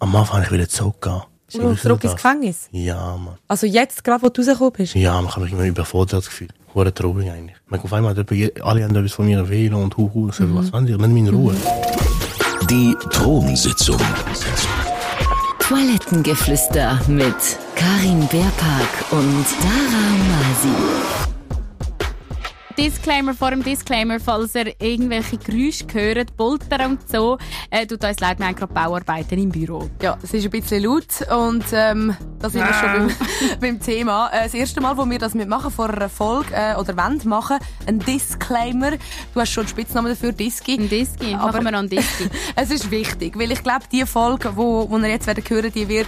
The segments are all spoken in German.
Am Anfang wollte ich wieder zurückgehen. Oh, zurück ins Gefängnis? Ja, Mann. Also jetzt, gerade wo du rausgekommen bist? Ja, man kann mich immer überfordert gefühlt. Hure traurig eigentlich. Man auf einmal, alle haben etwas von mir wählen und huhu, so, mhm. was wollen die? Lass mich in Ruhe. Die Thronsitzung. Toilettengeflüster mit Karin Beerpark und Dara Masi. Disclaimer vor dem Disclaimer, falls ihr irgendwelche Geräusche hört, Polter und so, äh, tut uns leid, wir haben gerade Bauarbeiten im Büro. Ja, es ist ein bisschen laut und ähm, da sind wir schon beim, beim Thema. Äh, das erste Mal, wo wir das mitmachen vor einer Folge äh, oder wollen machen, ein Disclaimer. Du hast schon einen Spitznamen dafür, Diski. Ein Diski, aber machen wir noch einen Diski. es ist wichtig, weil ich glaube, die Folge, wo, wo ihr jetzt werden hören, die wird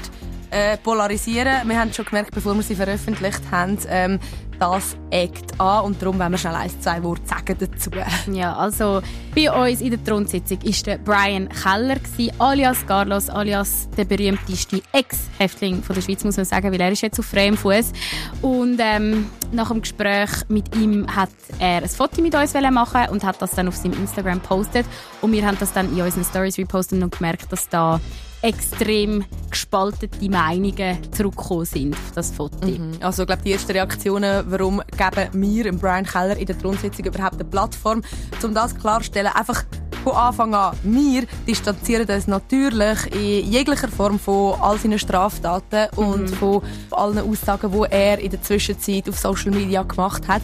äh, polarisieren. Wir haben schon gemerkt, bevor wir sie veröffentlicht haben, ähm, das eckt an und darum wollen wir schnell ein, zwei Worte sagen dazu. Ja, also bei uns in der Thronsitzung war der Brian Keller, gewesen, alias Carlos, alias der berühmteste Ex-Häftling der Schweiz, muss man sagen, weil er ist jetzt auf freiem Fuß. Und ähm, nach dem Gespräch mit ihm hat er ein Foto mit uns machen und hat das dann auf seinem Instagram postet und wir haben das dann in unseren Stories repostet und gemerkt, dass da extrem gespaltete Meinungen zurückgekommen sind auf das Foto. Mhm. Also ich glaube, die ersten Reaktionen, warum geben wir Brian Keller in der Thronsitzung überhaupt eine Plattform, um das klarzustellen, einfach von Anfang an. Wir distanzieren uns natürlich in jeglicher Form von all seinen Straftaten mhm. und von allen Aussagen, die er in der Zwischenzeit auf Social Media gemacht hat.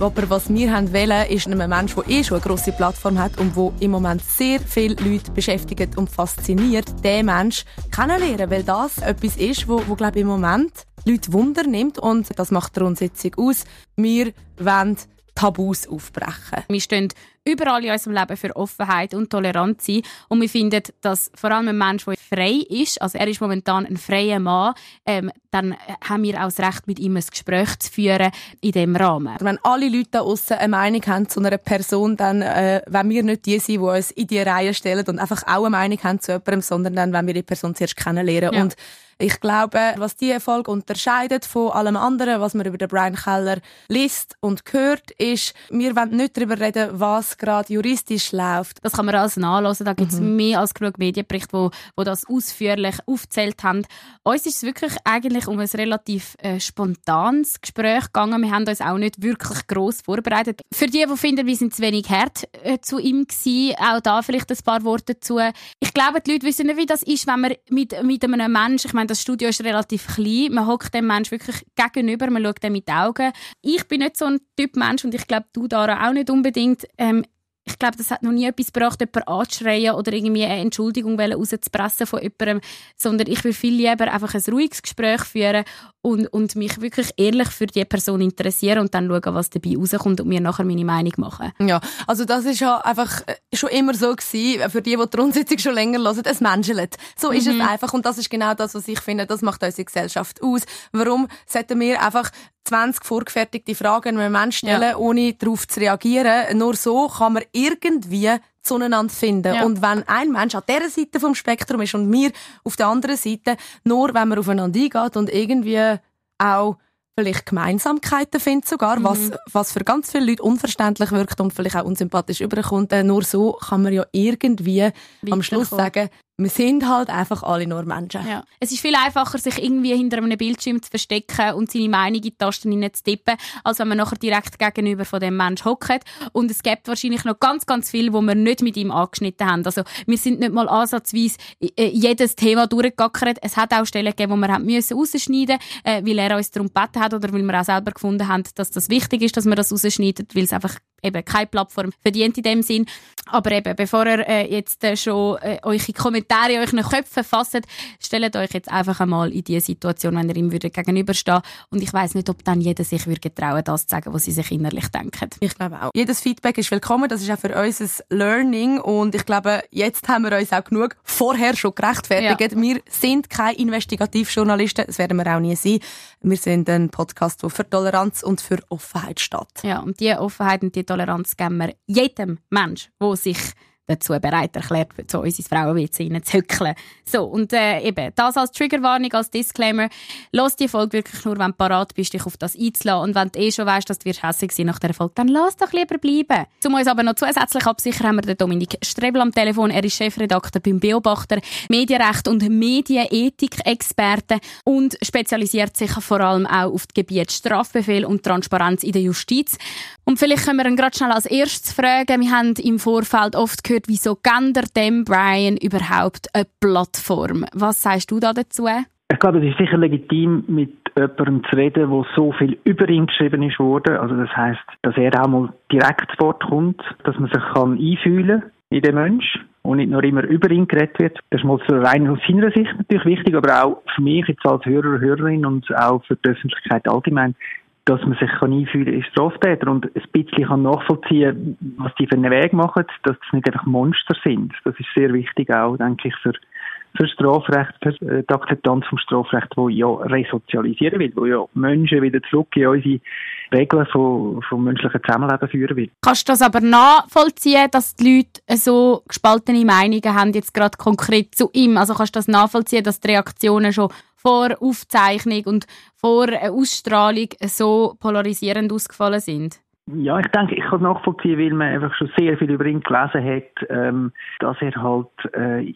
Aber was wir haben wollen, ist ein Mensch, der eh schon eine grosse Plattform hat und wo im Moment sehr viele Leute beschäftigt und fasziniert, den Mensch kennenlernen, weil das etwas ist, wo, wo glaube ich, im Moment Leute Wunder nimmt und das macht die Rundsitzung aus. Wir wollen Tabus aufbrechen. Wir stehen überall in unserem Leben für Offenheit und Toleranz sein. Und wir finden, dass vor allem ein Mensch, der frei ist, also er ist momentan ein freier Mann, ähm, dann haben wir auch das Recht, mit ihm ein Gespräch zu führen in diesem Rahmen. Wenn alle Leute da außen eine Meinung haben zu einer Person, dann äh, wenn wir nicht die sind, die uns in die Reihe stellen und einfach auch eine Meinung haben zu jemandem, sondern dann, wenn wir die Person zuerst kennenlernen. Ja. Und ich glaube, was diese Folge unterscheidet von allem anderen, was man über den Brian Keller liest und hört, ist, wir wollen nicht darüber reden, was gerade juristisch läuft. Das kann man alles nachlesen. Da gibt es mhm. mehr als genug Medienberichte, wo, wo das ausführlich aufzählt haben. Uns ist es wirklich eigentlich um ein relativ äh, spontanes Gespräch gegangen. Wir haben uns auch nicht wirklich gross vorbereitet. Für die, die finden, wir sind zu wenig hart äh, zu ihm gewesen, auch da vielleicht ein paar Worte dazu. Ich glaube, die Leute wissen nicht, wie das ist, wenn man mit, mit einem Menschen, ich meine, meine, das Studio ist relativ klein. Man hockt dem Mensch wirklich gegenüber, man schaut ihm mit den Augen. Ich bin nicht so ein Typ Mensch und ich glaube, du Dara auch nicht unbedingt. Ähm, ich glaube, das hat noch nie etwas gebracht, jemanden anzuschreien oder irgendwie eine Entschuldigung rauszupressen von jemandem, sondern ich will viel lieber einfach ein ruhiges Gespräch führen und, und mich wirklich ehrlich für die Person interessieren und dann schauen, was dabei rauskommt und mir nachher meine Meinung machen. Ja, also das ist ja einfach äh, schon immer so gewesen, für die, die die Rundsitzung schon länger hören, es menschelt. So ist mhm. es einfach und das ist genau das, was ich finde, das macht unsere Gesellschaft aus. Warum sollten wir einfach 20 vorgefertigte Fragen einem Menschen stellen, ja. ohne darauf zu reagieren? Nur so kann man irgendwie zueinander finden. Ja. Und wenn ein Mensch an dieser Seite vom Spektrum ist und wir auf der anderen Seite, nur wenn man aufeinander eingeht und irgendwie auch vielleicht Gemeinsamkeiten findet sogar, mhm. was, was für ganz viele Leute unverständlich wirkt und vielleicht auch unsympathisch überkommt. Äh, nur so kann man ja irgendwie am Schluss sagen, wir sind halt einfach alle nur Menschen. Ja. Es ist viel einfacher, sich irgendwie hinter einem Bildschirm zu verstecken und seine Meinung in die Tasten zu tippen, als wenn man nachher direkt gegenüber von dem Mensch hockt. Und es gibt wahrscheinlich noch ganz, ganz viel, wo wir nicht mit ihm angeschnitten haben. Also wir sind nicht mal ansatzweise äh, jedes Thema durchgegackert. Es hat auch Stellen gegeben, wo wir haben müssen rausschneiden äh, weil er uns darum gebeten hat oder weil wir auch selber gefunden haben, dass das wichtig ist, dass wir das rausschneiden, weil es einfach eben keine Plattform verdient in dem Sinn. Aber eben, bevor ihr äh, jetzt äh, schon äh, eure Kommentare in euren Köpfen fasst, stellt euch jetzt einfach einmal in die Situation, wenn ihr ihm würde gegenüberstehen Und ich weiß nicht, ob dann jeder sich würde getrauen, das zu sagen, was sie sich innerlich denken. Ich glaube auch. Jedes Feedback ist willkommen. Das ist auch für uns ein Learning. Und ich glaube, jetzt haben wir uns auch genug vorher schon gerechtfertigt. Ja. Wir sind keine Investigativjournalisten. Das werden wir auch nie sein. Wir sind ein Podcast, der für Toleranz und für Offenheit steht. Ja, und diese Offenheit und die Toleranz geben wir jedem Mensch, der sich dazu bereit erklärt, zu uns ins Frauenwitze reinzuhückeln. So, und äh, eben, das als Triggerwarnung, als Disclaimer. Lass die Folge wirklich nur, wenn du parat bist, dich auf das einzulassen. Und wenn du eh schon weißt, dass du hässlich sein nach dieser Folge, dann lass doch lieber bleiben. Zum uns aber noch zusätzlich absichern, haben wir den Dominik Strebel am Telefon. Er ist Chefredakteur beim Beobachter, Medienrecht und Medienethik-Experte und spezialisiert sich vor allem auch auf das Gebiet Strafbefehl und Transparenz in der Justiz. Und vielleicht können wir ihn gerade schnell als erstes fragen. Wir haben im Vorfeld oft gehört, wieso gendert dem Brian überhaupt eine Plattform? Was sagst du da dazu? Ich glaube, es ist sicher legitim, mit jemandem zu reden, wo so viel über ihn geschrieben ist worden. Also das heißt, dass er auch mal direkt zu Wort kommt, dass man sich kann einfühlen in den Mensch und nicht nur immer über ihn geredet wird. Das ist mal so rein aus seiner Sicht natürlich wichtig, aber auch für mich jetzt als Hörer, Hörerin und auch für die Öffentlichkeit allgemein, dass man sich kann einfühlen in Straftäter und ein bisschen kann nachvollziehen, was die für einen Weg machen, dass das nicht einfach Monster sind. Das ist sehr wichtig auch, denke ich, für für Strafrecht, für äh, die Akzeptanz vom Strafrecht, wo ja resozialisieren will, wo ja Menschen wieder zurück in unsere Regeln von, von menschlichen Zusammenleben führen will. Kannst du das aber nachvollziehen, dass die Leute so gespaltene Meinungen haben, jetzt gerade konkret zu ihm? Also kannst du das nachvollziehen, dass die Reaktionen schon vor Aufzeichnung und vor Ausstrahlung so polarisierend ausgefallen sind? Ja, ich denke, ich kann nachvollziehen, weil man einfach schon sehr viel über ihn gelesen hat, ähm, dass er halt äh,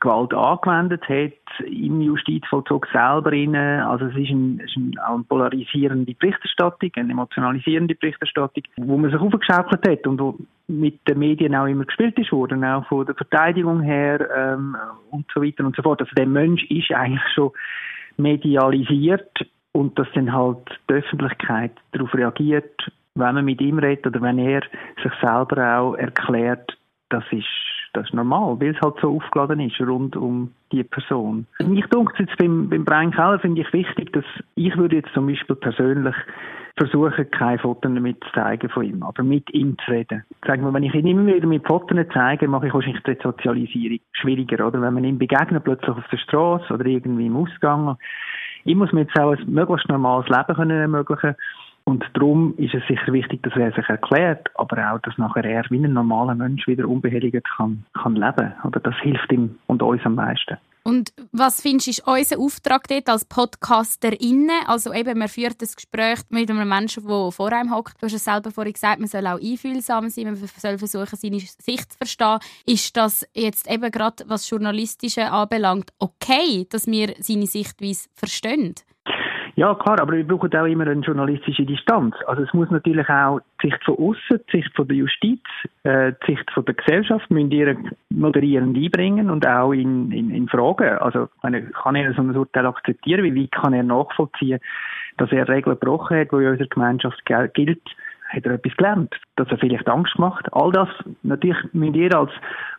Gewalt angewendet hat im Justizvollzug selber. Rein. Also es ist, ein, es ist ein, eine polarisierende Berichterstattung, eine emotionalisierende Berichterstattung, wo man sich aufgeschaukelt hat und wo mit den Medien auch immer gespielt ist worden, auch von der Verteidigung her ähm, und so weiter und so fort. Also der Mensch ist eigentlich schon medialisiert und dass dann halt die Öffentlichkeit darauf reagiert wenn man mit ihm redet oder wenn er sich selber auch erklärt, das ist, das ist normal, weil es halt so aufgeladen ist rund um die Person. Mich dunkt jetzt beim, beim Brian Keller finde ich wichtig, dass ich würde jetzt zum Beispiel persönlich versuchen, keine Fotos damit zu zeigen von ihm, aber mit ihm zu reden. Sagen wir, wenn ich ihn immer wieder mit Fotos zeige, mache ich wahrscheinlich die Sozialisierung schwieriger, oder? Wenn man ihm begegnet, plötzlich auf der Straße oder irgendwie im Ausgang. Ich muss mir jetzt auch ein möglichst normales Leben können ermöglichen und darum ist es sicher wichtig, dass er sich erklärt, aber auch, dass nachher er wie ein normaler Mensch wieder unbehelligt kann, kann leben. Oder das hilft ihm und uns am meisten. Und was findest du, ist unser Auftrag dort als Podcasterin? Also eben, man führt das Gespräch mit einem Menschen, der vor einem hockt. Du hast es selber vorhin gesagt, man soll auch einfühlsam sein, man soll versuchen, seine Sicht zu verstehen. Ist das jetzt eben gerade, was Journalistische anbelangt, okay, dass wir seine Sichtweise verstehen? Ja, klar, aber wir brauchen auch immer eine journalistische Distanz. Also es muss natürlich auch die Sicht von außen, die Sicht von der Justiz, äh, die Sicht von der Gesellschaft müssen ihr moderierend einbringen und auch in, in, in Fragen. Also meine, kann er so ein Urteil akzeptieren? Wie weit kann er nachvollziehen, dass er Regeln gebrochen hat, die in unserer Gemeinschaft gilt? Hat er etwas gelernt, dass er vielleicht Angst macht? All das, natürlich müsst ihr als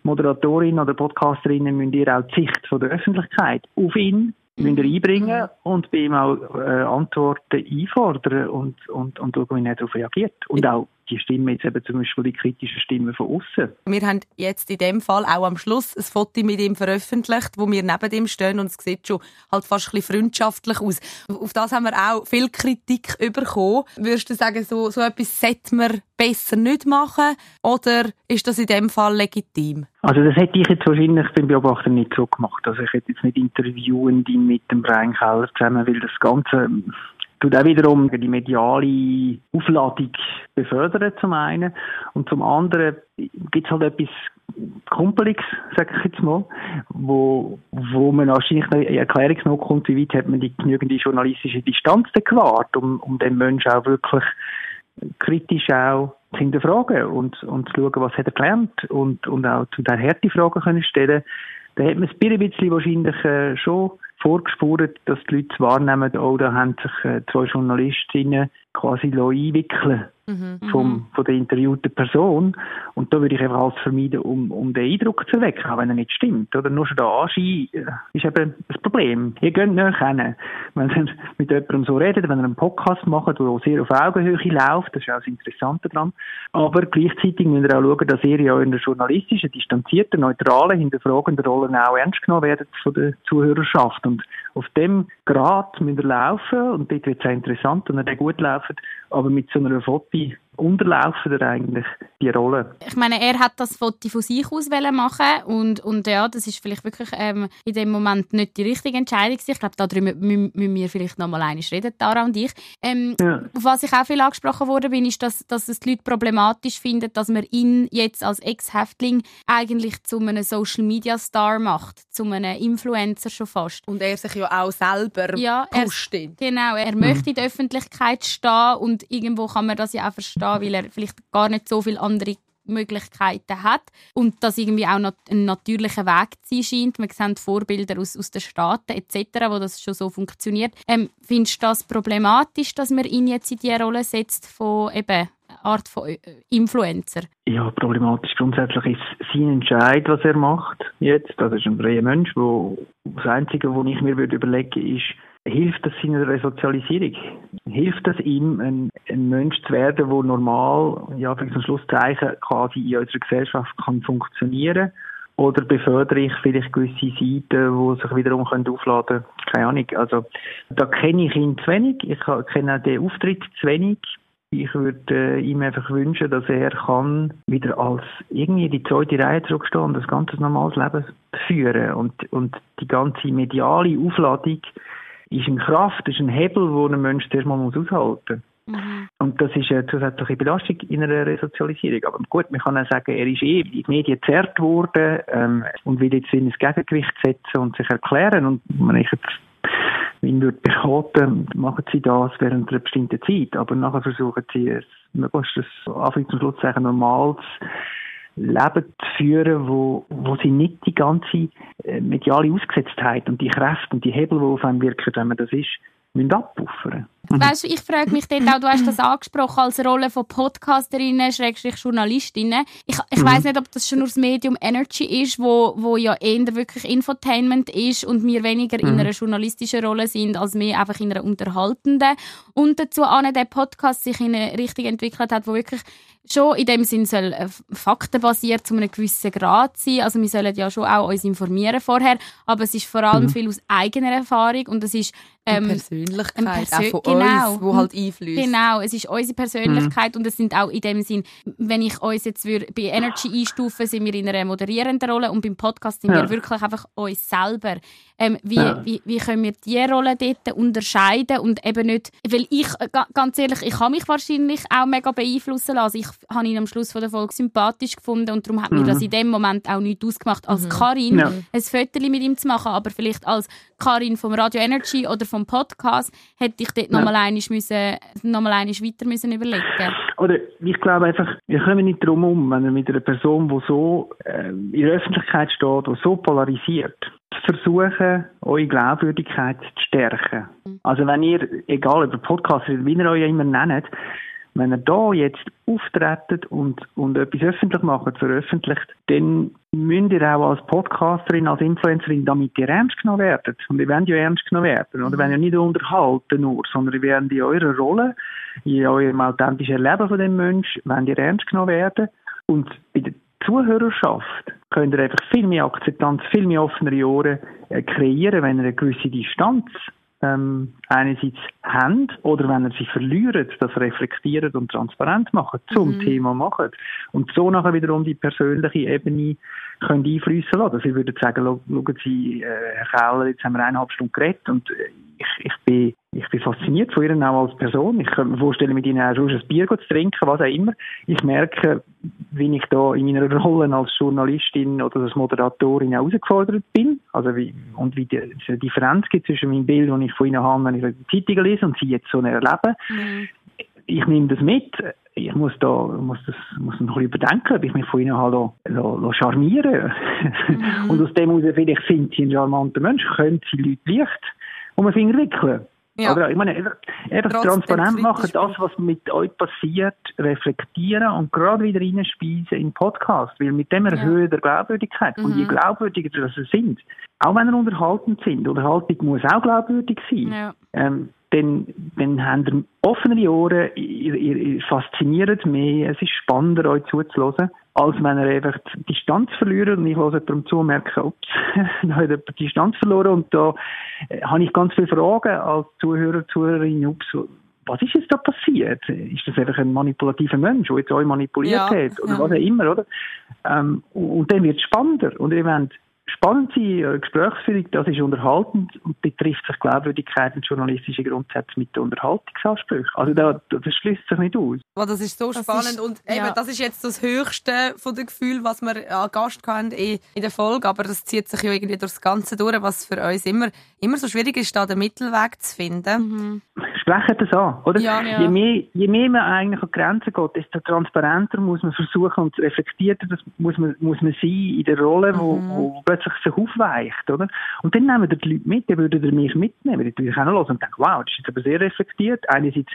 Moderatorin oder Podcasterin müsst ihr auch die Sicht von der Öffentlichkeit auf ihn müssen wir einbringen mhm. und bei ihm auch äh, Antworten einfordern und, und, und schauen, wie er darauf reagiert. Und auch die Stimme, jetzt eben zum Beispiel die kritische Stimme von außen. Wir haben jetzt in dem Fall auch am Schluss ein Foto mit ihm veröffentlicht, wo wir neben ihm stehen und es sieht schon halt fast ein bisschen freundschaftlich aus. Auf das haben wir auch viel Kritik bekommen. Würdest du sagen, so, so etwas sollte man besser nicht machen oder ist das in dem Fall legitim? Also das hätte ich jetzt wahrscheinlich beim Beobachter nicht so gemacht. Also ich hätte jetzt nicht interviewen mit dem Brian Keller zusammen, weil das Ganze tut auch wiederum die mediale Aufladung befördern zum einen und zum anderen gibt es halt etwas Kumpeliges, sag ich jetzt mal, wo, wo man wahrscheinlich in Erklärungsnot kommt, wie weit hat man die genügende journalistische Distanz gewahrt, um, um den Menschen auch wirklich kritisch auch zu hinterfragen und, und zu schauen, was hat er gelernt und, und auch zu der harte Fragen können stellen. Da hat man es ein bisschen wahrscheinlich äh, schon vorgespurt, dass die Leute wahrnehmen, oh, da haben sich äh, zwei Journalistinnen quasi einwickeln mhm. vom, von der interviewten Person. Und da würde ich einfach alles vermeiden, um, um den Eindruck zu erwecken, auch wenn er nicht stimmt. Oder nur schon der Anschein äh, ist eben das Problem. Ihr könnt nicht kennen, wenn ihr mit jemandem so redet, wenn ihr einen Podcast macht, der sehr auf Augenhöhe läuft, das ist auch das Interessante daran. Aber gleichzeitig müsst ihr auch schauen, dass ihr ja in der journalistischen, distanzierten, neutralen, hinterfragenden Rolle auch ernst genommen werdet von der Zuhörerschaft. Und auf dem Grad müsst ihr laufen und dort wird es auch interessant, wenn ihr gut läuft, aber mit so einer Foto unterlaufen er eigentlich die Rolle. Ich meine, er hat das Foto von sich aus machen und, und ja, das ist vielleicht wirklich ähm, in dem Moment nicht die richtige Entscheidung. Ich glaube, darüber müssen wir vielleicht noch mal einmal reden, Tara und ich. Ähm, ja. Auf was ich auch viel angesprochen worden bin, ist, dass, dass es die Leute problematisch finden, dass man ihn jetzt als Ex-Häftling eigentlich zu einem Social-Media-Star macht, zu einem Influencer schon fast. Und er sich ja auch selber ja, pusht. Er, genau, er mhm. möchte in der Öffentlichkeit stehen und irgendwo kann man das ja auch verstehen, weil er vielleicht gar nicht so viele andere Möglichkeiten hat und das irgendwie auch noch ein natürlicher Weg zu sein scheint. Wir sehen Vorbilder aus, aus den Staaten etc., wo das schon so funktioniert. Ähm, findest du das problematisch, dass man ihn jetzt in diese Rolle setzt von eben Art von äh, Influencer? Ja, problematisch grundsätzlich ist sein Entscheid, was er macht jetzt. Das ist ein freier Mensch, wo das Einzige, was ich mir überlegen würde, ist, hilft das seiner Resozialisierung? Hilft das ihm, ein, ein Mensch zu werden, der normal, ja, für zum Schlusszeichen quasi in unserer Gesellschaft kann funktionieren? Oder befördere ich vielleicht gewisse Seiten, die sich wiederum aufladen können? Keine Ahnung. Also, da kenne ich ihn zu wenig. Ich kenne auch den Auftritt zu wenig. Ich würde äh, ihm einfach wünschen, dass er kann wieder als irgendwie die zweite Reihe zurückstehen und ein ganz normales Leben führen und, und die ganze mediale Aufladung ist eine Kraft, ist ein Hebel, wo ein Mensch zuerst mal muss aushalten muss. Mhm. Und das ist eine zusätzliche Belastung in einer Resozialisierung. Aber gut, man kann auch sagen, er ist eh in die Medien zerrt worden ähm, und will jetzt in ein Gegengewicht setzen und sich erklären. Und wenn ich jetzt ihn würde beraten, machen Sie das während einer bestimmten Zeit, aber nachher versuchen Sie es möglichst das Anfang zum Schluss sagen, normales Leben zu führen, wo, wo sie nicht die ganze äh, mediale Ausgesetztheit und die Kräfte und die Hebel, die auf einen wirken, wenn man das ist, müssen abpuffern. Mhm. Weißt du, ich frage mich dort auch, du hast das angesprochen als Rolle von Podcasterinnen, Schrägstrich Journalistinnen. Ich, ich mhm. weiß nicht, ob das schon nur das Medium Energy ist, wo, wo ja eher wirklich Infotainment ist und wir weniger mhm. in einer journalistischen Rolle sind, als mehr einfach in einer unterhaltenden. Und dazu an der Podcast sich in eine Richtung entwickelt hat, wo wirklich schon in dem Sinn soll äh, faktenbasiert zu einem gewissen Grad sein. Also wir sollen ja schon auch uns informieren vorher, aber es ist vor allem mhm. viel aus eigener Erfahrung und es ist ähm, Persönlichkeit eine Persön auch von genau, uns, wo halt einfließt. Genau, es ist unsere Persönlichkeit mhm. und es sind auch in dem Sinn, wenn ich uns jetzt würde, bei Energy einstufen, sind wir in einer moderierenden Rolle und beim Podcast sind ja. wir wirklich einfach uns selber. Ähm, wie, ja. wie, wie können wir diese Rolle dort unterscheiden und eben nicht, weil ich, äh, ganz ehrlich, ich habe mich wahrscheinlich auch mega beeinflussen lassen. Ich habe ihn am Schluss von der Folge sympathisch gefunden und darum hat mhm. mir das in dem Moment auch nicht ausgemacht, als mhm. Karin ja. ein Foto mit ihm zu machen, aber vielleicht als Karin vom Radio Energy oder vom Podcast hätte ich dort ja. nochmal einmal müssen, nochmal weiter müssen überlegen. Oder ich glaube einfach, wir kommen nicht drum um, wenn er mit einer Person, die so äh, in der Öffentlichkeit steht, die so polarisiert, versuchen, eure Glaubwürdigkeit zu stärken. Mhm. Also wenn ihr, egal über Podcast, wie ihr euch immer nennt, wenn ihr da jetzt auftretet und, und etwas öffentlich macht, veröffentlicht, dann müsst ihr auch als Podcasterin, als Influencerin, damit ihr ernst genommen werdet. Und ihr werdet ja ernst genommen werden. Oder wenn ihr nicht unterhalten nur, sondern ihr werdet in eurer Rolle, in eurem authentischen Leben von dem Mensch, wenn ihr ernst genommen werden. Und bei der Zuhörerschaft könnt ihr einfach viel mehr Akzeptanz, viel mehr offene Ohren äh, kreieren, wenn ihr eine gewisse Distanz ähm, einerseits haben oder wenn er sie verliert, das reflektieren und transparent machen, zum mhm. Thema machen und so nachher wiederum die persönliche Ebene können einfließen lassen. Also ich würde sagen, schauen Sie, äh, Herr Keller, jetzt haben wir eineinhalb Stunden geredet und äh, ich, ich bin ich bin fasziniert von ihr auch als Person. Ich könnte mir vorstellen, mit ihnen auch schon ein Bier zu trinken, was auch immer. Ich merke, wie ich da in meiner Rolle als Journalistin oder als Moderatorin herausgefordert bin. Also wie, und wie die, es eine Differenz gibt zwischen meinem Bild, das ich von ihnen habe, wenn ich die Zeitung lese und sie jetzt so erleben. Mhm. Ich nehme das mit. Ich muss da, muss das, muss noch überdenken, ob ich mich von ihnen habe charmieren mhm. Und aus dem heraus, vielleicht sind sie ein charmanter Mensch, können sie Leute leicht um den Finger wickeln. Ja. Oder ich meine, einfach, einfach transparent machen, das, was mit euch passiert, reflektieren und gerade wieder reinspeisen in den Podcast, weil mit dem erhöhen ja. der Glaubwürdigkeit. Mhm. Und je mhm. glaubwürdiger sie sind, auch wenn sie unterhaltend sind, Unterhaltung muss auch glaubwürdig sein, ja. ähm, dann, dann haben ihr offene Ohren, ihr, ihr, ihr fasziniert mehr, es ist spannender, euch zuzuhören, als wenn ihr einfach die Distanz verliert und ich höre darum zu und merke, ups, da hat jemand die Distanz verloren und da äh, habe ich ganz viele Fragen als Zuhörer, Zuhörerin, ups, was ist jetzt da passiert? Ist das einfach ein manipulativer Mensch, der jetzt euch manipuliert Ja, hat? Oder ja. was auch immer, oder? Ähm, und, und dann wird es spannender. Und ihr wollt spannend sein, eure Gesprächsführung, das ist unterhaltend und betrifft sich Glaubwürdigkeit und journalistische Grundsätze mit den Unterhaltungsansprüchen. Also da, das schließt sich nicht aus. Oh, das ist so Das spannend ist- und eben, ja. das ist jetzt das höchste von den Gefühlen, was wir an Gast hatten in in der Folge, aber das zieht sich ja irgendwie durchs Ganze durch, was für uns immer, immer so schwierig ist, da den Mittelweg zu finden. Sprechen das an, oder? Ja, ja. Je, mehr, je mehr man eigentlich an die Grenzen geht, desto transparenter muss man versuchen und reflektierter das muss man, muss man sein in der Rolle, wo, wo plötzlich sich aufweicht, oder? Und dann nehmen die Leute mit, dann würden ihr mich mitnehmen, auch noch hören und denken, wow, das ist jetzt aber sehr reflektiert. Einerseits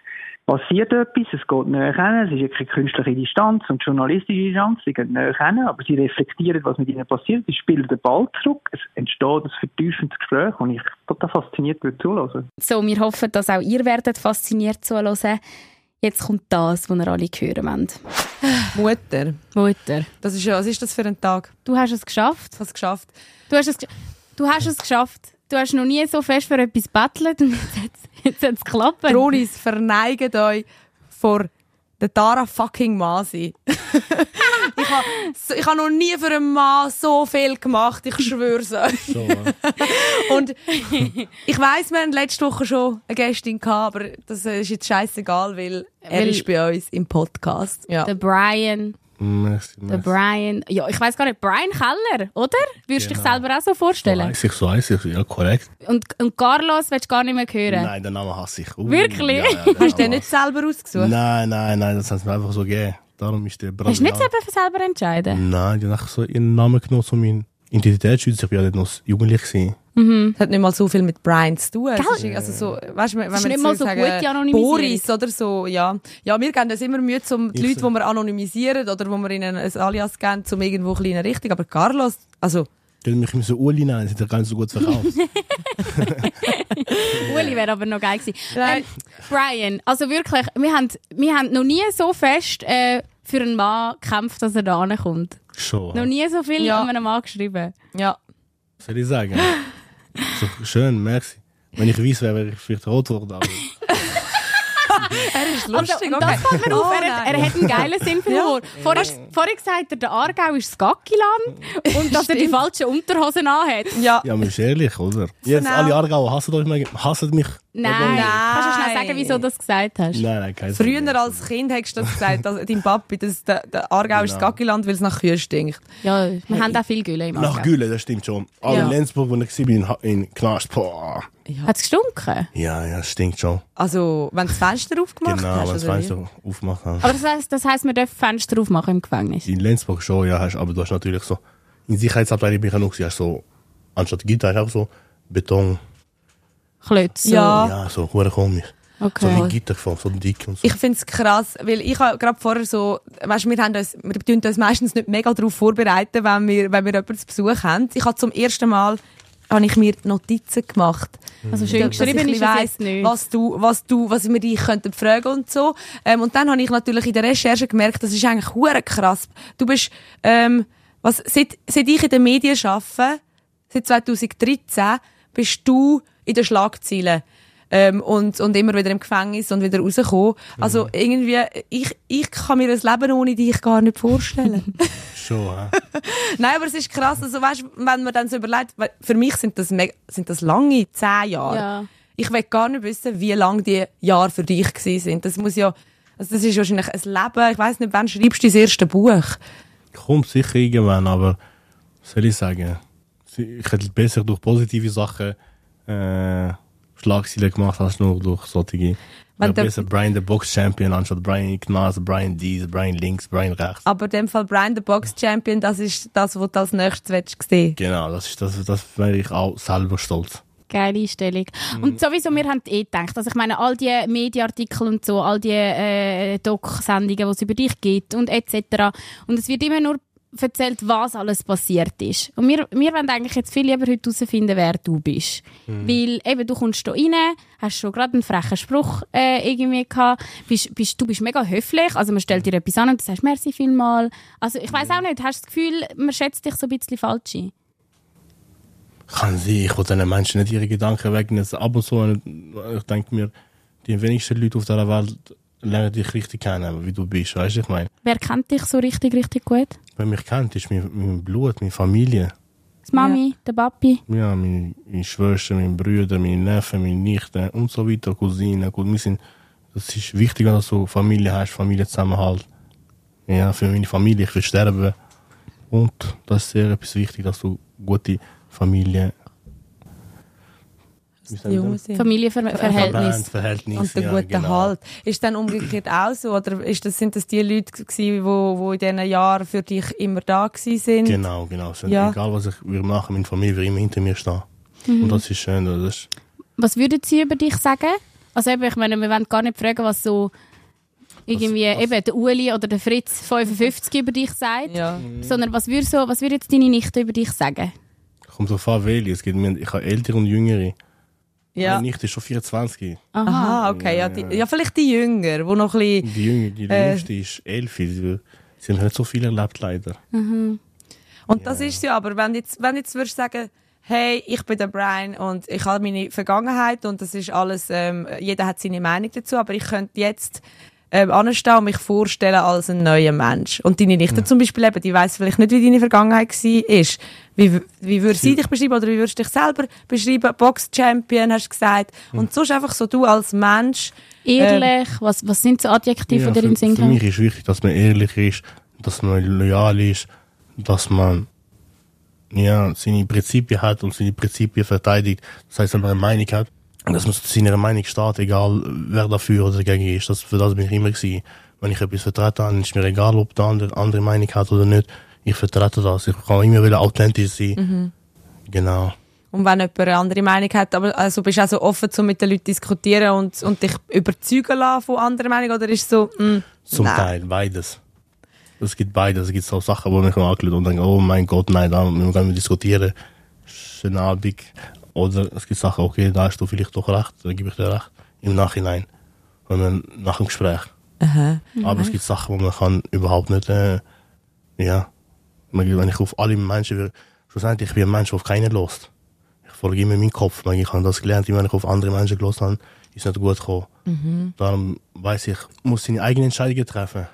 passiert etwas, es geht näher hin, es ist ja keine künstliche Distanz und journalistische Distanz, sie gehen näher hin, aber sie reflektieren, was mit ihnen passiert, sie spielen den Ball zurück, es entsteht ein vertiefendes Gespräch und ich total fasziniert würde zuhören. So, wir hoffen, dass auch ihr werdet fasziniert zuhören. Jetzt kommt das, was ihr alle hören wollt. Mutter, Mutter, das ist was ist das für ein Tag? du hast es geschafft. Was geschafft? Du hast es, du hast es geschafft. Du hast noch nie so fest für etwas bettelt und jetzt hat es geklappt. Dronis, verneigt euch vor der Tara fucking Masi. ich habe so, ich ha noch nie für einen Mann so viel gemacht, ich schwör's euch. So, äh, Und ich weiss, wir hatten letzte Woche schon eine Gästin gehabt, aber das ist jetzt scheißegal, weil er Weil- ist bei uns im Podcast. Ja. Der Brian, merci, der merci. Brian, ja, ich weiß gar nicht, Brian Keller, oder? Würdest du dich Genau. selber auch so So vorstellen? heiss ich, so heiss ich, ja, korrekt. Und, und Carlos willst du gar nicht mehr hören? Nein, den Namen hasse ich. Uh, Wirklich? Ja, ja, Hast du den Namen nicht selber ausgesucht? Nein, nein, nein, das haben sie mir einfach so gegeben. Darum ist der Hast du nicht Brasilianer. selber, selber entscheiden? Nein, haben einfach so ihren Namen genommen, so mein Identitätsschutz. Ich war ja nicht noch jugendlich. Gewesen. Das hat nicht mal so viel mit Brian zu tun. Es Gell? ist also so, weißt, du, wenn ist man nicht mal so sagen, gute Anonymisierung. Boris oder so, ja. Ja, wir geben das immer Mühe, um die Ich Leute, so. die wir anonymisieren oder wo wir ihnen ein Alias geben, zum irgendwo ein bisschen Richtung. Aber Carlos, also, haben mich immer so Uli nennen, das hat er gar nicht so gut verkauft. Uli wäre aber noch geil gewesen. Ähm, Brian, also wirklich, wir haben, wir haben noch nie so fest äh, für einen Mann gekämpft, dass er da kommt. Schon. Noch nie so viel Ja. an einem Mann geschrieben. ja. Soll ich sagen? so, schön, merci. Wenn ich weiß, wäre ich vielleicht rot geworden. aber- Er ist lustig, und das fällt mir auf, Oh, er, hat, er hat einen geilen Sinn für Humor. Vorher, vorher gesagt er, der Aargau ist das Gackiland und dass er die falschen Unterhosen anhat. Ja. Ja, man ist ehrlich, oder? Jetzt Genau. alle Aargauer hassen euch, hassen mich. Nein. Nein. Kannst du schnell sagen, wieso du das gesagt hast? Nein, nein, kein Früher Problem. als Kind hättest du das gesagt, also dein Papi, das, der, der Aargau ist das Genau. Gaggiland, weil es nach Kühe stinkt. Ja, wir haben auch viel Gülle im Nach Aargau. Gülle, das stimmt schon. Aber Ja. in Lenzburg, wo ich war, in, Knast, boah. Hat es gestunken? Ja, ja, das stinkt schon. Also, wenn du das Fenster aufgemacht genau, hast. wenn das oder wie? Fenster aufmacht haben. Aber das heisst, das heisst, wir dürfen Fenster aufmachen im Gefängnis. In Lenzburg schon, ja, hast, aber du hast natürlich so, in Sicherheitsabteilung bin ich ja noch, hast so, anstatt Gitter, hast du auch so Beton. Klötze. Ja. Ja, so, hure komisch. So Okay. wie Gitter gefahren, so dick und so. Ich find's krass, weil ich habe gerade vorher so, weißt, wir haben uns, wir tun uns meistens nicht mega darauf vorbereiten, wenn wir, wenn wir jemanden zu Besuch haben. Ich habe zum ersten Mal, habe ich mir Notizen gemacht. Also schön Dass ich geschrieben ist es weiss, nicht. Was du, was du, was wir dich könnten fragen und so. Ähm, und dann habe ich natürlich in der Recherche gemerkt, das ist eigentlich hure krass. Du bist, ähm, was, seit, seit ich in den Medien arbeite, seit 2013, bist du in den Schlagzeilen. Ähm, und, und immer wieder im Gefängnis und wieder rausgekommen. Also irgendwie, ich, ich kann mir ein Leben ohne dich gar nicht vorstellen. Schon, ja. Nein, aber es ist krass, also weißt, wenn man dann so überlegt, weil für mich sind das, sind das lange, zehn Jahre. Ja. Ich will gar nicht wissen, wie lang die Jahre für dich gewesen sind. Das muss ja, also das ist wahrscheinlich ein Leben. Ich weiß nicht, wann schreibst du das erste Buch? Kommt sicher irgendwann, aber was soll ich sagen? Ich hätte besser durch positive Sachen äh, Schlagzeilen gemacht als nur durch solche. Wenn Wenn der- besser Brian the Box Champion anstatt Brian Knast, Brian dies, Brian links, Brian rechts. Aber in dem Fall Brian the Box Champion, das ist das, was du als nächstes willst sehen. Genau, das ist das, das wäre ich auch selber stolz. Geile Einstellung. Und sowieso, wir haben eh gedacht, also ich meine, all die Medienartikel und so, all die äh, Doc-Sendungen, die es über dich gibt und etc. Und es wird immer nur erzählt, was alles passiert ist. Und wir, wir wollen eigentlich jetzt viel lieber heute herausfinden, wer du bist. Weil eben, du kommst da rein, hast schon gerade einen frechen Spruch äh, irgendwie gehabt, bist, bist, du bist mega höflich, also man stellt dir etwas an und du sagst «Merci vielmal». Also ich weiß auch nicht, hast du das Gefühl, man schätzt dich so ein bisschen falsch ein? Kann sein, ich will den Menschen nicht ihre Gedanken wegnehmen. Ab und zu, ich denke mir, die wenigsten Leute auf dieser Welt lernen dich richtig kennen, wie du bist. Weißt du, ich meine, Wer kennt dich so richtig, richtig gut? wer mich kennt, ist mein, mein Blut, meine Familie. Die Mami, der Papi? Ja, meine, meine Schwester, meine Brüder, meine Neffen, meine Nichten und so weiter, Cousinen. Gut, wir sind, das ist wichtig, dass du Familie hast, Familienzusammenhalt. Ja, für meine Familie, ich will sterben. Und das ist sehr etwas wichtig, dass du gute Familie. Sind. Familienverhältnis. Verhältnis. Und der ja, gute genau. Halt. Ist dann umgekehrt auch so? Oder ist das, sind das die Leute gewesen, wo, wo in diesen Jahren für dich immer da gewesen sind? Genau, genau. So, Ja. Egal was ich würde machen, meine Familie wird immer hinter mir stehen. Mhm. Und das ist schön. Das ist, Was würden sie über dich sagen? Also eben, ich meine, wir wollen gar nicht fragen, was so irgendwie Was- was- eben der Uli oder der Fritz 55 über dich sagt, Ja. sondern was würde so, was würde jetzt deine Nichte über dich sagen? kommt drauf an, welche. Es gibt, mir- ich habe ältere und jüngere. Ja. Meine Nichte ist schon 24. Aha, okay. Ja, die, ja, vielleicht die Jünger, die noch ein bisschen... Die Jüngere, die Äh. Jüngste ist 11. Sie, sie haben nicht so viel erlebt, leider. Und das ist ja, aber wenn jetzt, wenn jetzt würdest sagen, hey, ich bin der Brian und ich habe meine Vergangenheit und das ist alles, ähm, jeder hat seine Meinung dazu, aber ich könnte jetzt ähm, anstehen und mich vorstellen als ein neuer Mensch. Und deine Nichte zum Beispiel eben, die weiß vielleicht nicht, wie deine Vergangenheit war. Wie, w- wie würde sie dich beschreiben oder wie würdest du dich selber beschreiben? Box-Champion, hast du gesagt. Und sonst einfach so du als Mensch. Ehrlich, was, was sind so Adjektive, Ja, die dir in Sinn für kommen? mich ist wichtig, dass man ehrlich ist, dass man loyal ist, dass man ja, seine Prinzipien hat und seine Prinzipien verteidigt. Das heißt, wenn man eine Meinung hat, dass man zu seiner Meinung steht, egal wer dafür oder dagegen ist. Das, für das bin ich immer gewesen. Wenn ich etwas vertrete, dann ist mir egal, ob der andere andere Meinung hat oder nicht. Ich vertrete das. Ich kann immer wieder authentisch sein. Mhm. Genau. Und wenn jemand eine andere Meinung hat, aber also bist du auch so offen, um mit den Leuten zu diskutieren und, und dich überzeugen lassen von anderen Meinungen? Oder ist es so, mm, Zum nein. Teil, beides. Es gibt beides. Es gibt so Sachen, wo mich angelegt und denke, oh mein Gott, nein, da müssen wir diskutieren. Schönen Abend. Oder es gibt Sachen, okay, da hast du vielleicht doch recht, dann gebe ich dir recht. Im Nachhinein. Wenn man, nach dem Gespräch. Aha. Aber es gibt Sachen, wo man kann überhaupt nicht, äh, ja. Wenn ich auf alle Menschen will, schlussendlich, ich bin ein Mensch, der auf keinen lost. Ich folge immer meinem Kopf. Ich habe das gelernt, wenn ich auf andere Menschen gelost habe, ist nicht gut gekommen. Darum weiß ich, muss seine eigenen Entscheidungen treffen.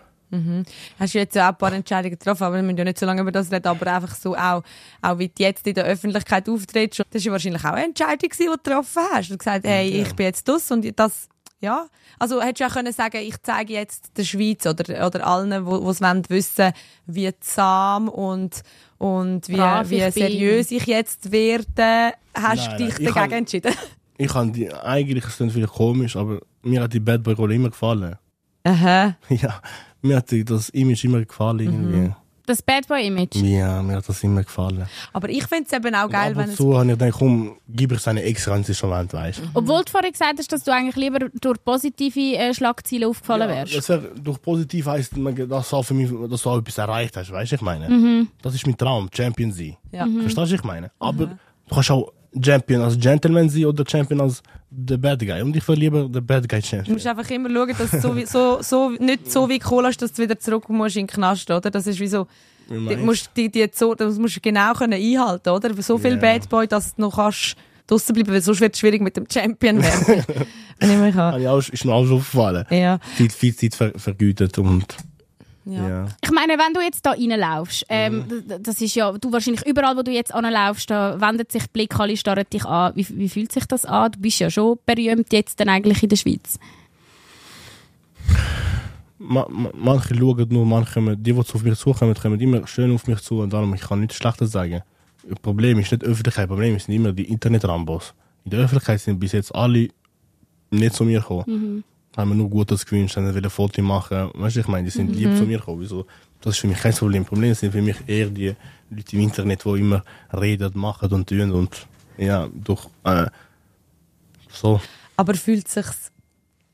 Hast du jetzt ja auch ein paar Entscheidungen getroffen, aber wir müssen ja nicht so lange über das reden, aber einfach so auch, auch wie du jetzt in der Öffentlichkeit auftrittst. Das war wahrscheinlich auch eine Entscheidung, die du getroffen hast. Du hast gesagt, hey, ich bin jetzt das und das, ja. Also hättest du auch können sagen, ich zeige jetzt der Schweiz oder, oder allen, wo wo es wollen, wissen, wie zahm und, und wie, Brav wie ich bin. seriös ich jetzt werde. Hast Nein, du dich nein, ich dagegen hab- entschieden? Ich habe die, eigentlich ist das vielleicht komisch, aber mir hat die Bad Boy Rolle immer gefallen. Aha. Ja, mir hat das Image immer gefallen irgendwie. Das Bad Boy Image. Ja, mir hat das immer gefallen. Aber ich finde es eben auch geil, Ab wenn und es zu habe ich gedacht, komm, gib ich seine extra ins Instrument, weißt du. Obwohl du vorhin gesagt hast, dass du eigentlich lieber durch positive äh, Schlagzeilen aufgefallen wärst. Das wär, durch positiv heisst, man- dass du auch für mich, dass du auch etwas erreicht hast, weißt du, ich meine. Mhm. Das ist mein Traum, Champion sein. Ja. Verstehst du, was ich meine? Aber du kannst auch Champion als Gentleman sein oder Champion als der Bad Guy. Und ich will lieber der Bad Guy Du Champion. musst einfach immer schauen, dass du so, wie, so, so, nicht so wie Cola hast, dass du wieder zurück musst in den Knast, oder? Das ist wie so, du musst die, die so, das musst du genau können einhalten, oder? So viel Ja. Bad Boy, dass du noch kannst draussen bleiben, weil sonst wird es schwierig mit dem Champion werden. Wenn ich mich. Habe ich auch, ist mir auch schon aufgefallen. Ja. Viel, viel Zeit ver, vergütet und Ja. ja. Ich meine, wenn du jetzt da reinlaufst, ähm, d- das ist ja, du wahrscheinlich überall, wo du jetzt anlaufst, da wendet sich der Blick, alle starren dich an. Wie, wie fühlt sich das an? Du bist ja schon berühmt jetzt dann eigentlich in der Schweiz. Ma, ma, manche schauen nur, manche, die, die auf mich zukommen, kommen immer schön auf mich zu und darum, ich kann nichts Schlechtes sagen. Das Problem ist nicht die Öffentlichkeit, das Problem sind immer die Internet-Rambos. In der Öffentlichkeit sind bis jetzt alle nicht zu mir gekommen. Haben mir nur Gutes gewünscht, haben ein Foto machen. Weißt du, ich meine, die sind lieb zu mir gekommen. Wieso? Das ist für mich kein Problem. Problem sind für mich eher die Leute im Internet, die immer reden, machen und tun und ja, durch äh, so. Aber fühlt es sich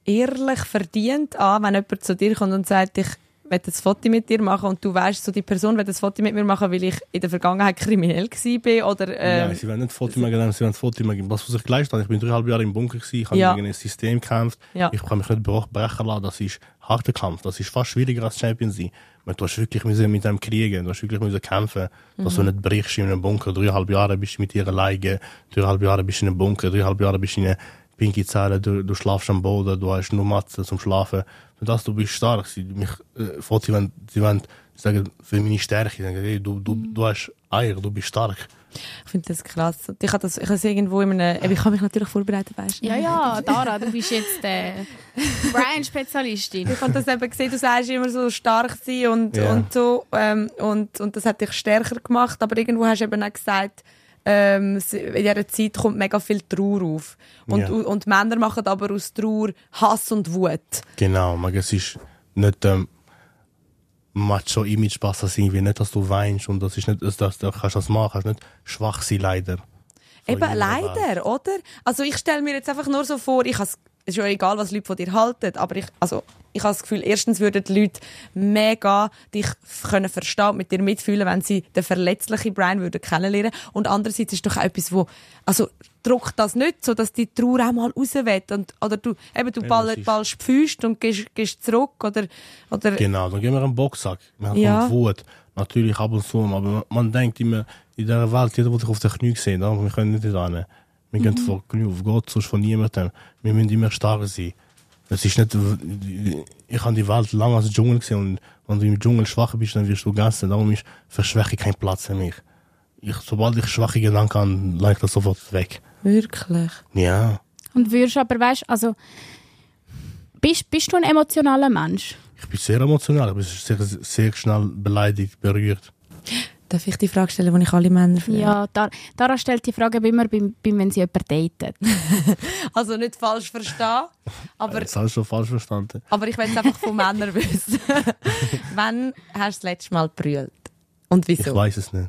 ehrlich verdient an, wenn jemand zu dir kommt und sagt, ich ein Foto mit dir machen und du weißt, so die Person will ein Foto mit mir machen, weil ich in der Vergangenheit kriminell war oder ähm, ja, sie wollen nicht Foto machen, sie wollen ein Foto machen. Das, was ich geleistet habe, ich bin dreieinhalb Jahre im Bunker gewesen, ich habe Ja. gegen ein System gekämpft, Ja. ich kann mich nicht brechen lassen, das ist harter Kampf, das ist fast schwieriger als Champion sein. Du hast wirklich mit dem kriegen, du hast wirklich müssen kämpfen, dass Mhm. du nicht brichst in einem Bunker, dreieinhalb Jahre bist du mit ihr alleine, dreieinhalb Jahre bist du in einem Bunker, dreieinhalb Jahre bist du in einer pinke Zähne, du, du schlafst am Boden, du hast nur Matze zum Schlafen. Für das, du bist stark. Sie, mich, äh, vor, sie wollen, sie wollen sagen, für meine Stärke, sie sagen, hey, du, du, du hast Eier, du bist stark. Ich finde das krass. Ich habe das, ich habe irgendwo in einem, ich habe mich natürlich vorbereitet, weißt du. Ja, ja, Dara, du bist jetzt äh, Brian-Spezialistin. Ich habe das eben gesehen, du sagst immer so stark sein und, Ja. und so, ähm, und, und das hat dich stärker gemacht, aber irgendwo hast du eben auch gesagt, ähm, in dieser Zeit kommt mega viel Trauer auf. Und, Ja. und Männer machen aber aus Trauer Hass und Wut. Genau, man, es ist nicht ähm, Macho-Image passt das irgendwie nicht, dass du weinst und das ist nicht, dass, dass du kannst das machen, kannst nicht schwach sein, leider. Eben, jeder Welt. leider, oder? Also ich stelle mir jetzt einfach nur so vor, ich has, es ist ja egal, was Leute von dir halten, aber ich, also, ich habe das Gefühl, erstens würden die Leute mega dich können verstehen und mit dir mitfühlen, wenn sie den verletzlichen Brian würden kennenlernen und andererseits ist doch auch etwas, wo, also druckt das nicht, so dass die Trauer auch mal raus will und, oder du, eben, du ball, ballst die Füße und gehst, gehst zurück oder, oder Genau, dann gehen wir einen Boxsack. Haben Ja. Wut. Natürlich ab und zu, aber man, man denkt immer, in dieser Welt, jeder will sich auf den Knie sehen, aber wir können nicht hin. Wir gehen vor Knie auf Gott, sonst von niemandem. Wir müssen immer stark sein. Es ist nicht, ich habe die Welt lange als Dschungel gesehen und wenn du im Dschungel schwach bist, dann wirst du gegessen. Darum ist für Schwäche kein Platz für mich. Ich, sobald ich schwache Gedanken habe, lege ich das sofort weg. wirklich. Ja. Und würdest aber, weißt also, bist, bist du ein emotionaler Mensch? Ich bin sehr emotional, ich bin sehr, sehr schnell beleidigt, berührt. Darf ich die Frage stellen, die ich alle Männer frage? Ja, Dar Dara stellt die Frage immer, beim, beim, wenn sie jemanden datet. Also nicht falsch verstehen, aber Das hast du schon falsch verstanden. Aber ich will es einfach von Männern wissen. Wann hast du das letzte Mal gebrüllt? Und Ich wieso? weiß es nicht.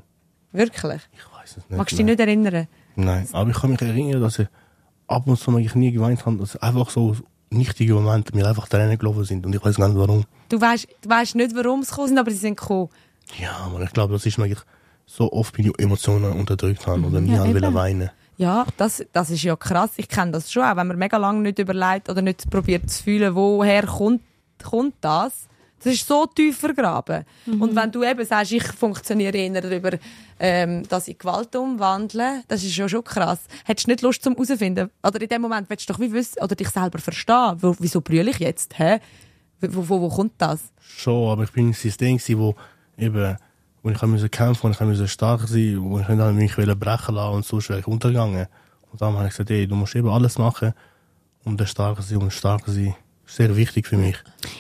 Wirklich? Ich weiß es nicht. Magst du dich nicht erinnern? Nein, aber ich kann mich erinnern, dass ich ab und zu mal ich nie geweint habe, dass einfach so nichtige Momente mir einfach Tränen gelaufen sind und ich weiß gar nicht warum. Du weißt, du weißt nicht, warum sie gekommen sind, aber sie sind gekommen. Ja, aber ich glaube, das ist mir eigentlich so oft, bin ich Emotionen unterdrückt habe oder nie Ja, wollen weinen. Ja, das, das ist ja krass. Ich kenne das schon auch. Wenn man mega lange nicht überlegt oder nicht probiert zu fühlen, woher kommt, kommt das. Das ist so tief vergraben. Und wenn du eben sagst, ich funktioniere eher darüber, ähm, dass ich Gewalt umwandle, das ist ja schon krass. Hättest du nicht Lust zum herausfinden? Oder in dem Moment willst du doch wie wissen, oder dich selber verstehen. Wo, wieso brülle ich jetzt? Hä? Wo, wo, wo kommt das? Schon, aber ich bin ein System wo eben, wo ich musste kämpfen, wo ich musste stark sein, wo ich an mich wollte brechen lassen und sonst wäre ich untergegangen. Und dann habe ich gesagt, ey, du musst eben alles machen, um der Starke zu sein, um stark zu sein. Das ist sehr wichtig für mich.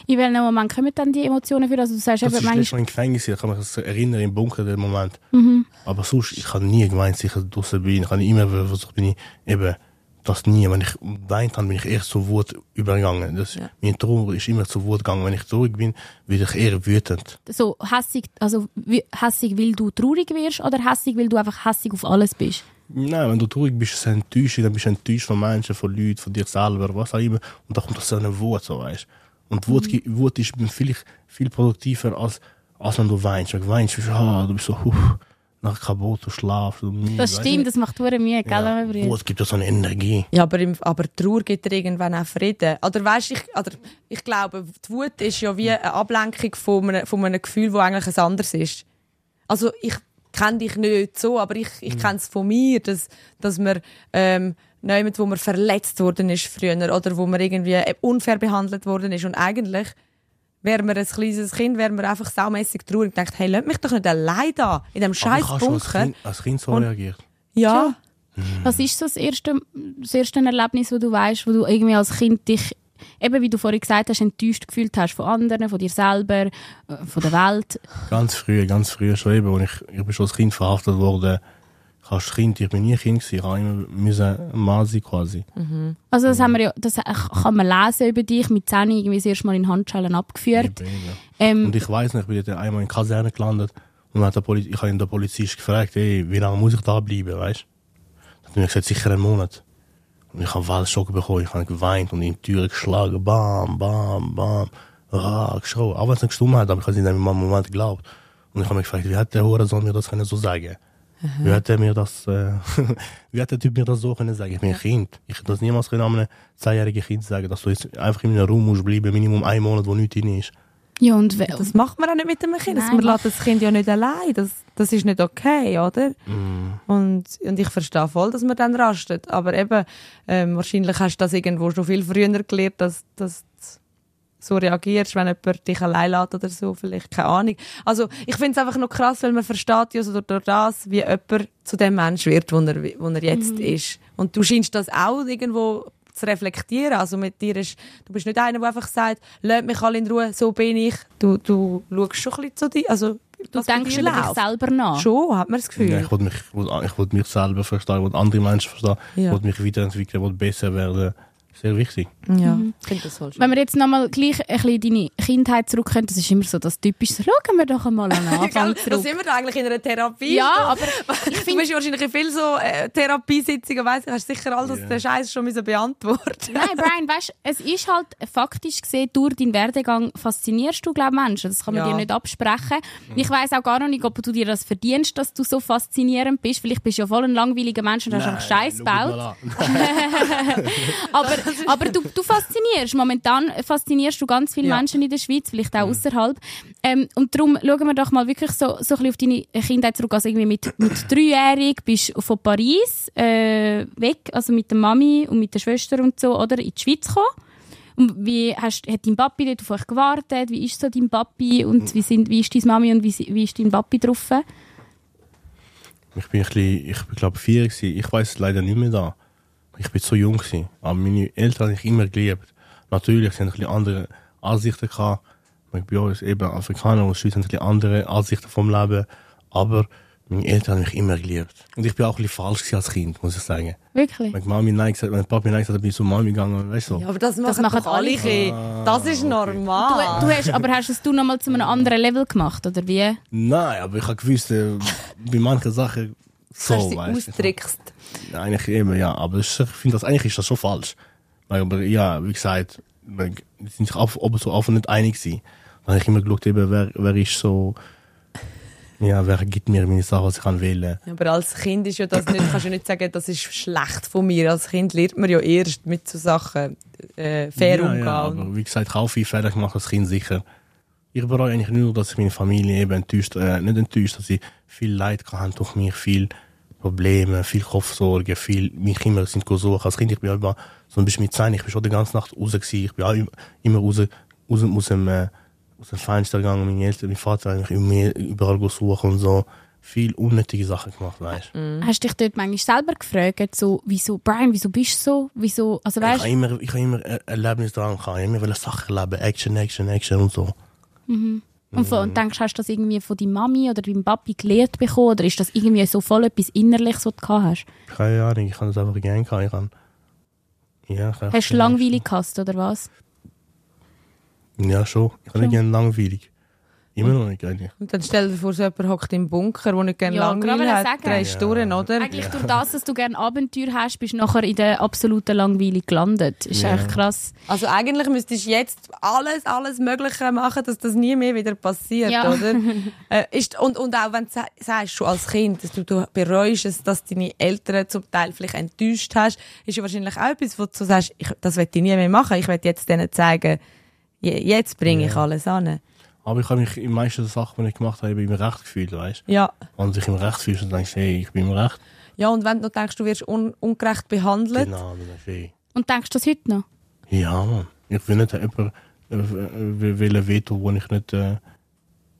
In welchem Moment kommen dann die Emotionen für? Also du sagst Das eben ist manchmal, Mal im Gefängnis, ich kann mich erinnern, im Bunker, den Moment. Mhm. Aber sonst, ich habe nie gemeint, dass ich draußen bin. Ich habe immer versucht, bin ich eben, das nie. Wenn ich weint habe, bin ich erst zu Wut übergegangen. Das, Ja. Mein Trauer ist immer zu Wut gegangen. Wenn ich traurig bin, werde ich eher wütend. so hässig, also hässig, weil du traurig wirst oder hässig, weil du einfach hässig auf alles bist? Nein, wenn du traurig bist, ist es enttäuscht, dann bist du enttäuscht von Menschen, von Leuten, von dir selber, was auch immer. Und da kommt das so eine Wut, so weißt Und Wut, gi- Wut ist vielleicht viel produktiver, als, als wenn du weinst. Wenn du weinst, bist du, ah, du bist so, huh, nachher kaputt, schlafst. Du müde, Das stimmt, das macht hure Mühe, gell, wenn man Ja, brüllt. Wut gibt dir so eine Energie. Ja, aber, im, aber Trauer gibt dir irgendwann auch Frieden. Oder weißt, ich, oder ich glaube, die Wut ist ja wie eine Ablenkung von einem, von einem Gefühl, das eigentlich ein anderes ist. Also ich kenne dich nicht so, aber ich, ich kenne es von mir, dass, dass man ähm, jemand, wo man verletzt worden ist früher oder wo man irgendwie äh, unfair behandelt worden ist und eigentlich wäre man ein kleines Kind, wäre man einfach saumässig traurig und denkt, hey, lass mich doch nicht allein da, in diesem scheiß ich habe schon als Bunker. kind, als kind so Und- reagiert. Ja. Was ist so das erste, das erste Erlebnis, wo du weißt, wo du irgendwie als Kind dich, eben wie du vorhin gesagt hast, enttäuscht gefühlt hast von anderen, von dir selber, äh, von der Welt? Ganz früh, ganz früh schon eben. Und ich, ich bin schon als Kind verhaftet worden. Ich Kind, ich bin nie Kind gewesen. Ich habe immer müssen Mann sein quasi. Also das haben wir ja, das kann man lesen über dich, mit 10 irgendwie das erste Mal in Handschellen abgeführt. Eben, ja. Ähm, Und ich weiß nicht, ich bin einmal in Kaserne gelandet und hat der Poli ich habe der Polizist gefragt, ey, wie lange muss ich da bleiben, weißt? Dann hat mir gesagt, sicher einen Monat. Und ich habe Waldschock bekommen, ich habe geweint und in die Tür geschlagen, bam, bam, bam, ah, geschrien. Auch wenn es nicht gestummt hat, aber ich habe es in dem Moment geglaubt. Und ich habe mich gefragt, wie hat der Hurensohn mir das können so sagen? Wie hat er mir das, äh, wie hat der Typ mir das so können sagen? Ich bin ein Kind. Ich hätte das niemals können einem zehnjährigen Kind sagen, dass du jetzt einfach in einem Raum musst bleiben, Minimum einen Monat, wo nichts drin ist. Ja, und we- Das macht man auch nicht mit einem Kind. Nein, man lässt das Kind ja nicht allein. Das, das ist nicht okay, oder? Und, und ich verstehe voll, dass man dann rastet. Aber eben, ähm, wahrscheinlich hast du das irgendwo schon viel früher gelernt, dass, dass so reagierst, wenn jemand dich allein lässt oder so. Vielleicht, keine Ahnung. Also, ich finde es einfach noch krass, weil man versteht ja so durch, das, wie jemand zu dem Mensch wird, wo er, wo er jetzt ist. Und du scheinst das auch irgendwo zu reflektieren. Also mit dir ist, du bist nicht einer, der einfach sagt, lasst mich alle in Ruhe, so bin ich. Du, du schaust schon ein bisschen zu dir. Also, du denkst über dich läuft. selber nach. Schon, hat man das Gefühl. Ja, ich wollte mich, ich wollte mich selber verstehen, ich wollte andere Menschen verstehen, Ja. ich wollte mich weiterentwickeln, ich wollte besser werden. Sehr wichtig. Ja, ich finde das voll schön. Wenn wir jetzt nochmal gleich ein bisschen in deine Kindheit zurückkommen, das ist immer so das Typische. Schauen wir doch einmal an da sind wir da eigentlich in einer Therapie. Ja, aber ich Du finde, bist ja wahrscheinlich in viel so äh, Therapiesitzungen, weißt du, hast sicher all das Ja. den Scheiß schon müssen beantworten. Nein, Brian, weißt, es ist halt faktisch gesehen, durch deinen Werdegang faszinierst du, glaube Menschen. Das kann man Ja. dir nicht absprechen. Ich weiß auch gar noch nicht, ob du dir das verdienst, dass du so faszinierend bist. Vielleicht bist du ja voll ein langweiliger Mensch und hast einfach Scheiß gebaut. Aber, aber du, du faszinierst. Momentan faszinierst du ganz viele Ja. Menschen in der Schweiz, vielleicht auch außerhalb. Ähm, und darum schauen wir doch mal wirklich so, so ein bisschen auf deine Kindheit zurück. Also irgendwie mit, mit dreijährig bist du von Paris äh, weg, also mit der Mami und mit der Schwester und so, oder, in die Schweiz gekommen. Und wie hast, hat dein Papi dort auf euch gewartet? Wie ist so dein Papi und wie, sind, wie ist deine Mami und wie, wie ist dein Papi drauf? Ich bin ein bisschen, ich bin glaube vier gewesen. Ich weiß leider nicht mehr da. Ich bin so jung gewesen. Aber meine Eltern habe ich immer geliebt. Natürlich, sie haben ein bisschen andere Ansichten gehabt. Ich bin ja eben Afrikaner und Schweiz haben ein bisschen andere Ansichten vom Leben. Aber meine Eltern haben mich immer geliebt. Und ich bin auch ein bisschen falsch als Kind, muss ich sagen. Wirklich? Wenn Mami Nein gesagt, wenn Papi Nein gesagt hat, bin ich zur Mami gegangen, weißt du. Ja, aber das machen, machen doch alle Kinder. Das ist Du, normal. du hast, aber hast es du noch mal zu einem anderen Level gemacht, oder wie? Nein, aber ich habe gewusst, äh, bei manchen Sachen so, Dass du weißt austrickst. Ja, Eigentlich eben, ja. Aber ich finde das, eigentlich ist das schon falsch. Aber ja, wie gesagt, wir sind sich auf, ob so auf und nicht einig gewesen. Dann habe ich immer geschaut, eben, wer, wer ist so, ja, wer gibt mir meine Sachen, was ich kann wählen. Ja, Aber als Kind ist ja das nicht, kannst du nicht sagen, das ist schlecht von mir. Als Kind lernt man ja erst mit so Sachen äh, fair ja, umgehen. Ja, aber wie gesagt, ich auch viel Fehler gemacht als Kind, sicher. Ich bereue eigentlich nur, dass ich meine Familie eben enttäuscht, äh, nicht enttäuscht, dass sie viel Leid hatten durch mich, viel Probleme, viel Kopfsorgen, viel, mich immer sind gesucht. Als Kind, ich bin immer, so ein bisschen mit 10, ich bin schon die ganze Nacht raus gewesen. Ich bin auch immer, raus, raus, aus dem, äh, aus dem Fenster gegangen, meine Eltern, mein Vater hat mich immer überall gesucht und so. Viel unnötige Sachen gemacht, weißt du. Hast du dich dort manchmal selber gefragt, so, wieso, Brian, wieso bist du so? Wieso, also Ich weißt habe immer, ich habe immer Erlebnis dran gehabt. Ich habe immer Sachen erleben, Action, Action, Action und so. Und, von, und denkst, hast du das irgendwie von deiner Mami oder deinem Papi gelehrt bekommen? Oder ist das irgendwie so voll etwas Innerliches, was du gehabt hast? Keine Ahnung, ich habe das einfach gerne gehabt. Ich kann, ja, ich Hast du langweilig gehasst, oder was? Ja, schon. Ich habe nicht gerne langweilig. Immer noch nicht eigentlich. Und dann stell dir vor, so jemand hockt im Bunker, der nicht gerne Ja, Langweil gerade hat. sagen. Drehst du durch, oder? Eigentlich durch das, dass du gerne Abenteuer hast, bist du nachher in der absoluten Langweile gelandet. Ist Ja. echt krass. Also eigentlich müsstest du jetzt alles, alles Mögliche machen, dass das nie mehr wieder passiert, Ja. oder? äh, ist, und, und auch wenn du sa- sagst, schon als Kind, dass du, du bereust es, dass deine Eltern zum Teil vielleicht enttäuscht hast, ist ja wahrscheinlich auch etwas, wo du sagst, ich, das will ich nie mehr machen. Ich will jetzt denen zeigen, je- jetzt bringe ich alles an. Aber ich habe mich in meisten Sachen, die ich gemacht habe, immer recht gefühlt, weißt Ja. du? Und sich im Recht fühlst und denkst, hey, ich bin im Recht. Ja, und wenn du noch denkst, du wirst un ungerecht behandelt, Genau, dann denkst du, hey. Und denkst du das heute noch? Ja, Mann. Ich will nicht jemanden äh, äh, wollen wehtun, wo ich nicht, äh,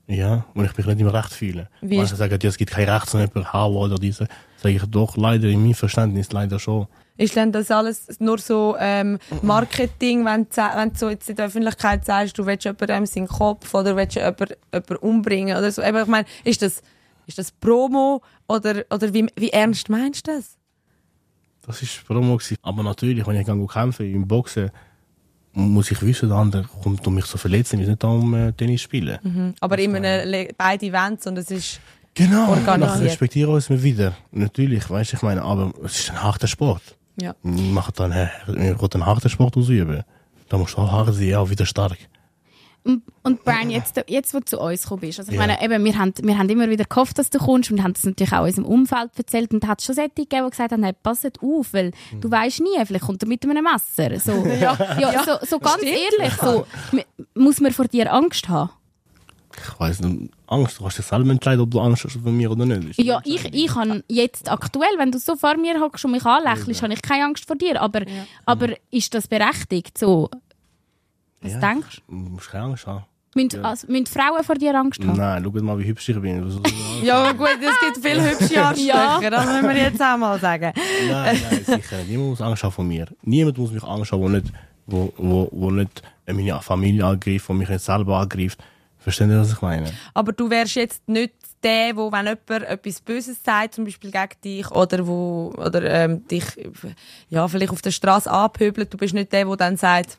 ja, wo ich mich nicht im Recht fühle. Wie Manche ist- sagen, ja, es gibt kein Recht, sondern jemand hauen oder diese. Sage ich doch, leider, in meinem Verständnis leider schon. Ist denn das alles nur so ähm, Marketing, wenn wenn du so jetzt in der Öffentlichkeit sagst, du willst jemandem seinen Kopf oder willst jemanden, jemanden umbringen oder so? Eben, ich meine, ist das, ist das Promo oder, oder wie, wie ernst meinst du das? Das war Promo. gewesen. Aber natürlich, wenn ich gehe kämpfen im Boxen, muss ich wissen, der andere kommt um mich zu verletzen, wir sind da um äh, Tennis spielen. Aber immer eine, beide Events und es ist Genau, Organisiert. dann respektiere ich uns wieder. Natürlich, weißt du, ich meine, aber es ist ein harter Sport. Ja. Ich mache dann, einen harten Sport ausüben. Da musst du auch hart sein, auch wieder stark. Und, und Brian, jetzt, jetzt, wo du zu uns gekommen bist, also ich Ja. meine, eben, wir haben, wir haben immer wieder gehofft, dass du kommst und haben das natürlich auch unserem Umfeld erzählt und hat es schon solche gegeben, die gesagt haben, hey, passet auf, weil Mhm. du weißt nie, vielleicht kommt er mit einem Messer. So, ja. so, so ganz ehrlich, so, muss man vor dir Angst haben? Ich weiss nicht, Angst, du kannst dich selber entscheiden, ob du Angst hast vor mir oder nicht. Ist Ja, ich, ich habe jetzt aktuell, wenn du so vor mir hockst und mich anlächelst, habe ich keine Angst vor dir. Aber, aber ist das berechtigt? So, was Ja. denkst Du musst keine Angst haben. du? Müssen, also, müssen Frauen vor dir Angst haben? Nein, schau mal, wie hübsch ich bin. Ja, gut, es gibt viele hübsche Ansprecher, das müssen wir jetzt auch mal sagen. Nein, nein, sicher nicht. Niemand muss Angst haben von mir. Niemand muss mich Angst haben, wo nicht, wo, wo, wo nicht meine Familie angreift, wo mich nicht selber angreift. Verstehen Sie, was ich meine? Aber du wärst jetzt nicht der, wo, wenn jemand etwas Böses sagt, zum Beispiel gegen dich, oder, wo, oder ähm, dich ja, vielleicht auf der Straße anpöbelt, du bist nicht der, der dann sagt,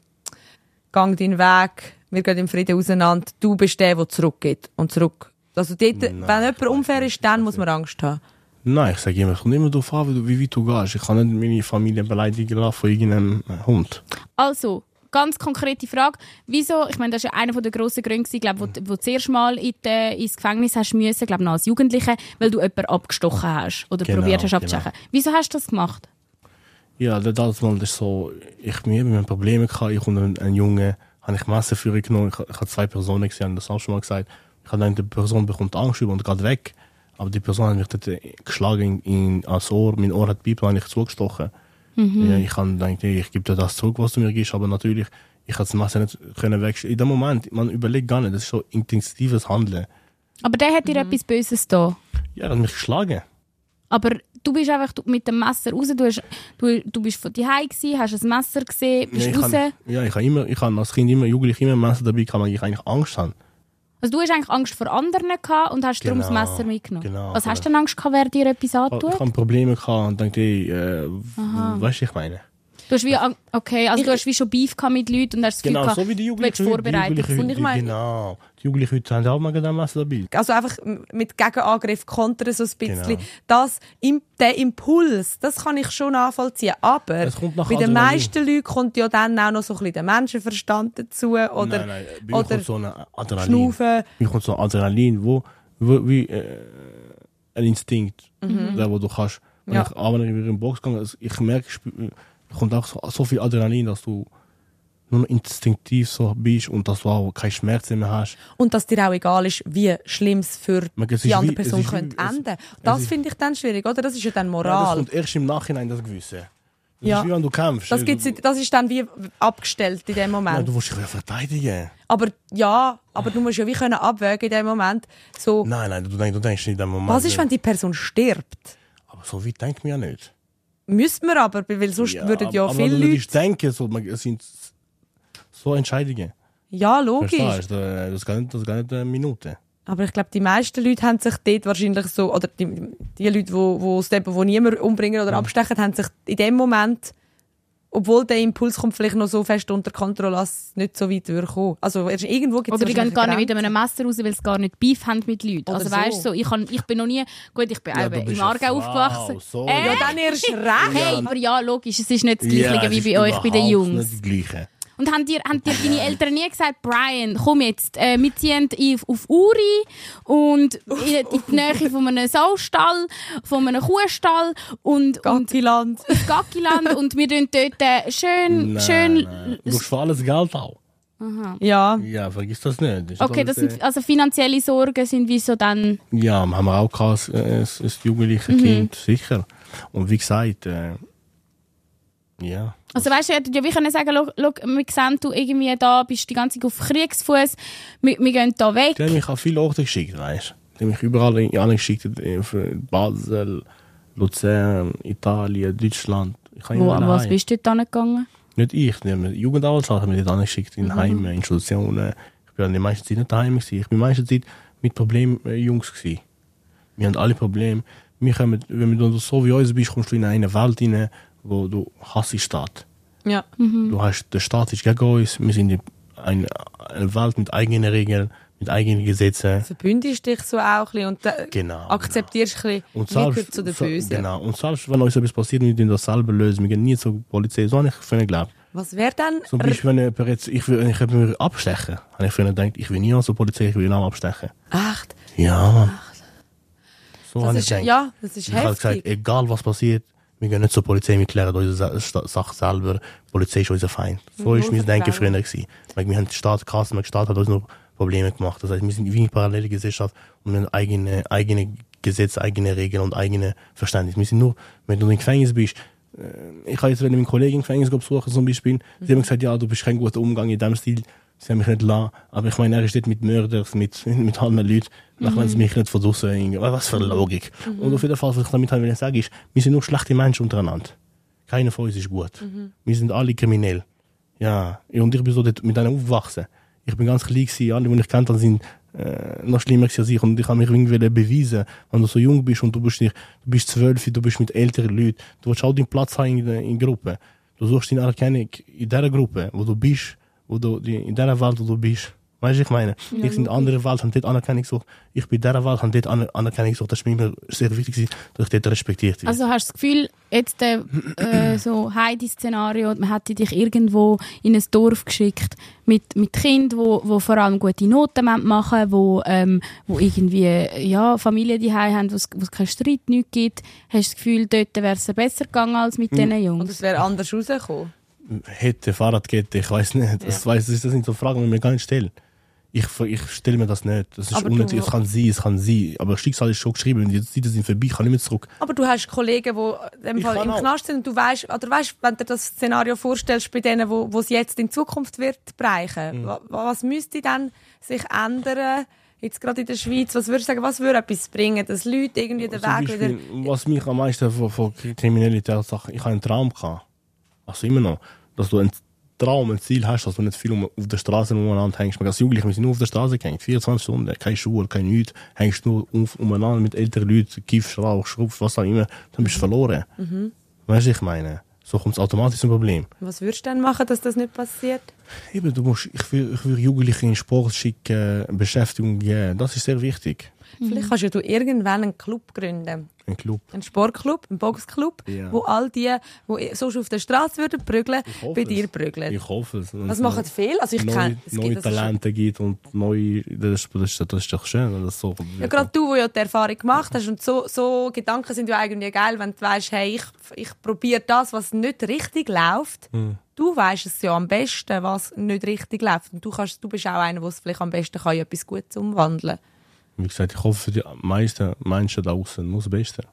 gang deinen Weg, wir gehen im Frieden auseinander. Du bist der, der zurückgeht und zurück. Also dort, wenn jemand unfair ist, dann muss man Angst haben. Nein, ich sage immer, es kommt immer darauf an, wie, du- wie weit du gehst. Ich kann nicht meine Familie beleidigen lassen von irgendeinem Hund. Also, ganz konkrete Frage. Wieso, ich meine, das ist ja einer der grossen Gründe, glaub, wo, du- wo du zuerst mal in die, ins Gefängnis hast müssen, glaube noch als Jugendliche, weil du jemanden abgestochen hast oder Genau, probiert hast genau. abzustechen. Wieso hast du das gemacht? Ja, das mal, ist so, ich mir mit Probleme gehabt, ich und ein, ein Junge, habe ich Messerführung genommen, ich, ich habe zwei Personen gesehen, das auch schon mal gesagt, ich habe gedacht, die Person bekommt Angst über und geht weg, aber die Person hat mich dort äh, geschlagen in, in, ans Ohr, mein Ohr hat Piper, habe ich zugestochen. Ja, ich habe gedacht, ich gebe dir das zurück, was du mir gibst, aber natürlich, ich habe das Messer nicht können wegstellen. In dem Moment, man überlegt gar nicht, das ist so intensives Handeln. Aber der hat dir etwas Böses da. Ja, er hat mich geschlagen. Aber du bist einfach mit dem Messer raus, du, hast, du, du bist von die gsi, hast ein Messer gesehen, bist Ja, ich raus. habe, ja, ich habe immer, ich habe als Kind immer, Jugendlich immer ein Messer dabei gehabt, weil ich eigentlich Angst habe. Also du hast eigentlich Angst vor anderen gehabt und hast darum das Genau, Messer mitgenommen. genau. Was hast du denn Angst gehabt, wer dir etwas Ich antut? habe Probleme gehabt und dachte, äh, weißt du, ich meine. Du hast wie, Ang- okay, also du hast wie schon Beef mit Leuten und hast das Gefühl Genau, gehabt, so wie die du Jugendlichen. heute. Die vorbereitet Jugendlichen sein. heute, ich meine- genau. Die Jugendlichen heute haben auch mal Messer dabei. Also einfach mit Gegenangriff kontern so ein bisschen. Genau. Das, im, der Impuls, das kann ich schon nachvollziehen. Aber bei den meisten Leuten kommt ja dann auch noch so ein bisschen der Menschenverstand dazu. Oder, nein, nein, bei oder kommt so ein Adrenalin. Schnaufen. Mir kommt so ein Adrenalin, wo, wo wie äh, ein Instinkt, der, wo du kannst. Wenn Ja. ich abends über den Box gehe, also ich merke, ich kommt auch so, so viel Adrenalin, dass du nur noch instinktiv so bist und dass du auch keine Schmerzen mehr hast. Und dass dir auch egal ist, wie schlimm es für die andere wie- Person wie- könnte es- enden. Das finde ich dann schwierig, oder? Das ist ja dann Ja, das Moral. kommt erst im Nachhinein, das Gewisse. Das Ja. ist wie wenn du kämpfst. das, gibt's, das ist dann wie abgestellt in dem Nein, Moment. du musst dich ja verteidigen. Aber ja, aber du musst ja wie können abwägen in dem Moment. So, Nein, nein, du, denkst- du denkst nicht in dem Moment. was ist, wenn die Person stirbt? Aber so weit denkt man ja nicht. Müssten wir aber, weil sonst würden ja aber viele Leute... denken, so, es sind so Entscheidungen. Ja, logisch. Verstehst du? Das geht nicht, das geht nicht eine Minute. Aber ich glaube, die meisten Leute haben sich dort wahrscheinlich so, oder die, die Leute, wo, wo eben, wo niemand umbringen oder abstechen, haben sich in dem Moment, obwohl der Impuls kommt vielleicht noch so fest unter Kontrolle, dass es nicht so weit kommen. Also irgendwo gibt es Oder die gehen gar nicht mit einem Messer raus, weil sie gar nicht Beef haben mit Leuten. Oder also so. weißt du, so, ich, kann, ich bin noch nie, gut, ich bin Ja, im Aargau aufgewachsen. sorry. Äh, Ja, dann erst recht. Hey, aber ja, logisch, es ist nicht das Gleiche es wie bei euch, bei den Jungs. Nicht das Gleiche. Und haben dir, haben dir deine Eltern nie gesagt, Brian, komm jetzt, äh, wir ziehen auf, auf Uri und in, in die Nähe von einem Saustall, von einem Kuhstall und, und Gattiland. ins Gackiland und wir tun dort äh, schön, schön... nein. Du hast für alles Geld auch. Ja. Ja, vergiss das nicht. Das Okay, das sind, äh, also finanzielle Sorgen sind wie so dann... Ja, haben wir auch gehabt, äh, ein, ein jugendliches Mhm. Kind, sicher. Und wie gesagt, äh, ja. Also weißt du, ihr hättet ja wie können sagen, «Schau, schau, wir sehen, du irgendwie da bist die ganze Zeit auf Kriegsfuß, wir, wir gehen da weg. Die haben mich an viele Orte geschickt, weißt du. Die haben mich überall in- angeschickt, äh, Basel, Luzern, Italien, Deutschland. Ich Wo, was heim. bist du dort hingegangen? Nicht ich, die haben- Jugendanwaltschaft hat mich dort angeschickt, in Heimen, Institutionen. Ich bin die meiste Zeit nicht daheim gewesen. Ich bin die meiste Zeit mit Problemjungs gewesen. Wir haben alle Probleme. Wir kommen, wenn du so wie uns bist, kommst du in eine Welt rein, wo du hasst die Staat. Ja. Du hast, der Staat ist gegen uns. Wir sind in eine, eine Welt mit eigenen Regeln, mit eigenen Gesetzen. Verbündest dich so auch ein bisschen und äh, Genau. akzeptierst ein bisschen, Und selbst, zu den so- Bösen. Genau. Und selbst wenn uns etwas passiert, wir tun das selber lösen. Wir gehen nie zur Polizei. So habe ich für geglaubt. Was wäre dann... Zum Beispiel, wenn jemand jetzt, ich will, ich will mir abstechen, habe ich früher gedacht, ich will nie an so Polizei, ich will ihn auch abstechen. Echt? Ja, Mann. So Das habe ich ist, gedacht. ja, das ist Ich habe heftig. gesagt, egal was passiert, wir gehen nicht zur Polizei, wir klären unsere Sa- Sache selber. Die Polizei ist unser Feind. So Null ist mein Denken früher gewesen. Weil wir haben den Staat gehasst, der Staat hat uns nur Probleme gemacht. Das heißt, wir sind wie eine parallele Gesellschaft und wir haben eigene, eigene Gesetze, eigene Regeln und eigene Verständnis. Wir sind nur, wenn du im Gefängnis bist, äh, ich habe jetzt, wenn ich meinen Kollegen im Gefängnis besuche, zum Beispiel, sie haben gesagt, ja, du bist kein guter Umgang in diesem Stil. Sie haben mich nicht lassen. Aber ich meine, er ist dort mit Mördern, mit, mit anderen Leuten. Dann wenn sie mich nicht von draussen was für eine Logik. Und auf jeden Fall, was ich damit will sagen, ist, wir sind nur schlechte Menschen untereinander. Keiner von uns ist gut. Wir sind alle kriminell. Ja. Und ich bin so dort mit denen aufgewachsen. Ich bin ganz klein gewesen. Alle, die ich kennt habe, sind, äh, noch schlimmer als ich. Und ich habe mich irgendwie beweisen, wenn du so jung bist und du bist nicht, du bist zwölf, du bist mit älteren Leuten, du willst auch deinen Platz haben in der der Gruppe. Du suchst deine Anerkennung in dieser Gruppe, wo du bist, wo du, die, in dieser Welt, wo du bist. Weißt du, ich meine? ich in anderen Welt, haben dort Anerkennung gesucht. Ich bin in dieser Welt, haben dort Aner- Anerkennung gesucht. Das ist mir immer sehr wichtig dass ich dort respektiert werde. Also hast du das Gefühl, jetzt äh, äh, so Heidi-Szenario, man hätte dich irgendwo in ein Dorf geschickt mit, mit Kindern, wo, wo vor allem gute Noten machen wollen, wo, ähm, wo irgendwie ja, Familien die haben, wo es keinen Streit nichts gibt. Hast du das Gefühl, dort wäre es besser gegangen als mit diesen Und Jungs? es wäre anders rausgekommen. Hätte, Fahrradkette, ich weiß nicht. Das, weiss, das sind so Fragen, die mir gar nicht stelle. Ich, ich stelle mir das nicht. Das ist Aber unnötig. Es kann sein, es kann sein. Aber Schicksal ist schon geschrieben. Die Zeiten sind vorbei. Ich kann nicht mehr zurück. Aber du hast Kollegen, die Ich Fall im. Knast sind und du weißt, oder weißt, wenn du das Szenario vorstellst bei denen, wo, wo es jetzt in Zukunft wird bereichen, Mhm. wa- was müsste dann sich ändern? Jetzt gerade in der Schweiz, was würdest du sagen, was würde etwas bringen, dass Leute irgendwie den Zum Weg wieder... Beispiel, was mich am meisten von, von Kriminalität sagt, ich habe einen Traum gehabt. Also immer noch. Dass du einen Traum, ein Ziel hast, dass du nicht viel auf der Straße umeinander hängst. Als Jugendliche, sind nur auf der Straße gehängt. 24 Stunden, keine Schule, kein nichts. Hängst nur auf, umeinander mit älteren Leuten, Kiff, Rauch, Schrupf, was auch immer. Dann bist du verloren. Weißt du, ich meine? So kommt es automatisch zum Problem. Was würdest du denn machen, dass das nicht passiert? Eben, du musst, ich will, ich will Jugendliche in Sport schicken, Beschäftigung geben. Das ist sehr wichtig. Vielleicht kannst ja du irgendwann einen Club gründen. Ein Club. Einen Sportclub, einen Boxclub, Ja. wo all die, die sonst auf der Straße würden prügeln, bei dir prügeln. Ich hoffe es. Und Das es machen viele. Also ich neue, kenne, es neue gibt Talente gibt und neue, das, ist- das, ist- das ist doch schön. Das so Ja, gerade du, der ja die Erfahrung gemacht hast. Und so, so Gedanken sind ja eigentlich geil, wenn du weißt, hey, ich, ich probiere das, was nicht richtig läuft. Hm. Du weißt es ja am besten, was nicht richtig läuft. Und du, kannst, du bist auch einer, der es vielleicht am besten kann, in etwas Gutes umwandeln Wie gesagt, ich hoffe für die meisten Menschen da draußen nur das Beste.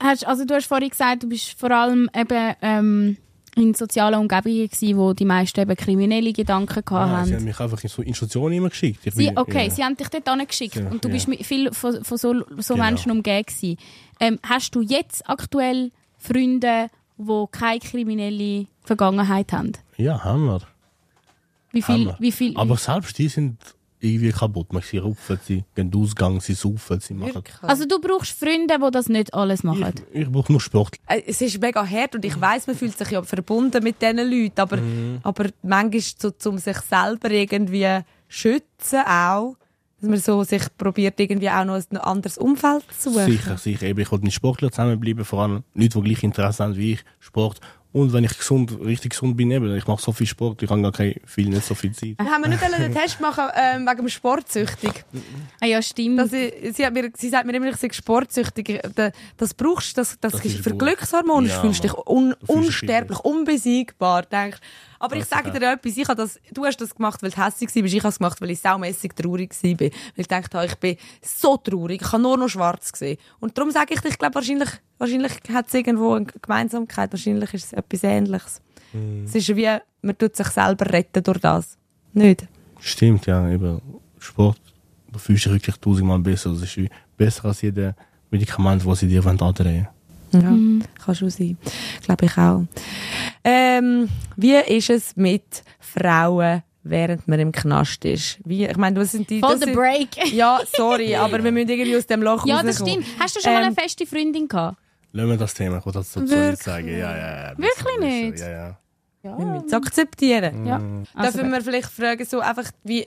Hast, also du hast vorhin gesagt, du bist vor allem eben ähm, in sozialen Umgebungen gewesen, wo die meisten eben kriminelle Gedanken Ah, sie haben. haben mich einfach in so Institutionen immer geschickt. Ich Sie, okay, ja. sie haben dich dort angeschickt Ja, und du ja. bist mit viel von, von so, so Genau. Menschen umgeben gewesen. Ähm, hast du jetzt aktuell Freunde, die keine kriminelle Vergangenheit haben? Ja, haben wir. Wie Haben viel? wir. Wie viel? Aber selbst die sind irgendwie kaputt. Man, sie rupfen, sie gehen Ausgang, sie saufen, sie machen. Wirklich. also du brauchst Freunde, die das nicht alles machen. Ich, ich brauche nur Sport. Äh, Es ist mega hart und ich weiß, man fühlt sich ja verbunden mit diesen Leuten, aber, Mhm. aber manchmal so, um sich selber irgendwie schützen auch, dass man so sich probiert, irgendwie auch noch ein anderes Umfeld zu suchen. Sicher, sicher. Eben, ich will mit Sportlern zusammenbleiben, vor allem Leute, die gleich Interesse haben wie ich, Sport. Und wenn ich gesund, richtig gesund bin, eben, ich mache so viel Sport, ich habe gar keine, viel, nicht so viel Zeit. Haben wir nicht einen Test machen ähm, wegen dem Sportsüchtig? Ah ja, stimmt. Dass ich, sie, hat mir, sie sagt mir immer, ich sei sportsüchtig. Das brauchst du, das, das, Das ist für. Glückshormone. Ja, du fühlst dich un, unsterblich, unbesiegbar. Denkst. Aber ich sage dir etwas, ich das, du hast das gemacht, weil du hässlich warst, ich habe es gemacht, weil ich saumässig traurig war. Weil ich dachte, ich bin so traurig, ich habe nur noch schwarz gesehen. Und darum sage ich dir, ich glaube, wahrscheinlich, wahrscheinlich hat es irgendwo eine Gemeinsamkeit, wahrscheinlich ist es etwas Ähnliches. Mhm. Es ist wie, man tut sich selber retten durch das. Nicht? Stimmt, ja, eben. Sport, du fühlst dich wirklich tausendmal besser. Das ist besser als jeder Medikament, das sie dir andrehen Ja, kann schon sein. Glaube ich auch. Ähm, wie ist es mit Frauen, während man im Knast ist? Wie, ich meine, was sind die... Voll der Break. Ja, sorry, aber wir müssen irgendwie aus dem Loch Ja, das stimmt. Hast du schon mal Ähm, eine feste Freundin gehabt? Lassen wir das Thema, ich will das dazu Wirklich? nicht sagen. Ja, ja, ja. Wirklich nicht? Ja, ja. Wir müssen es akzeptieren. Ja. Also, Dürfen wir vielleicht fragen, so einfach, wie,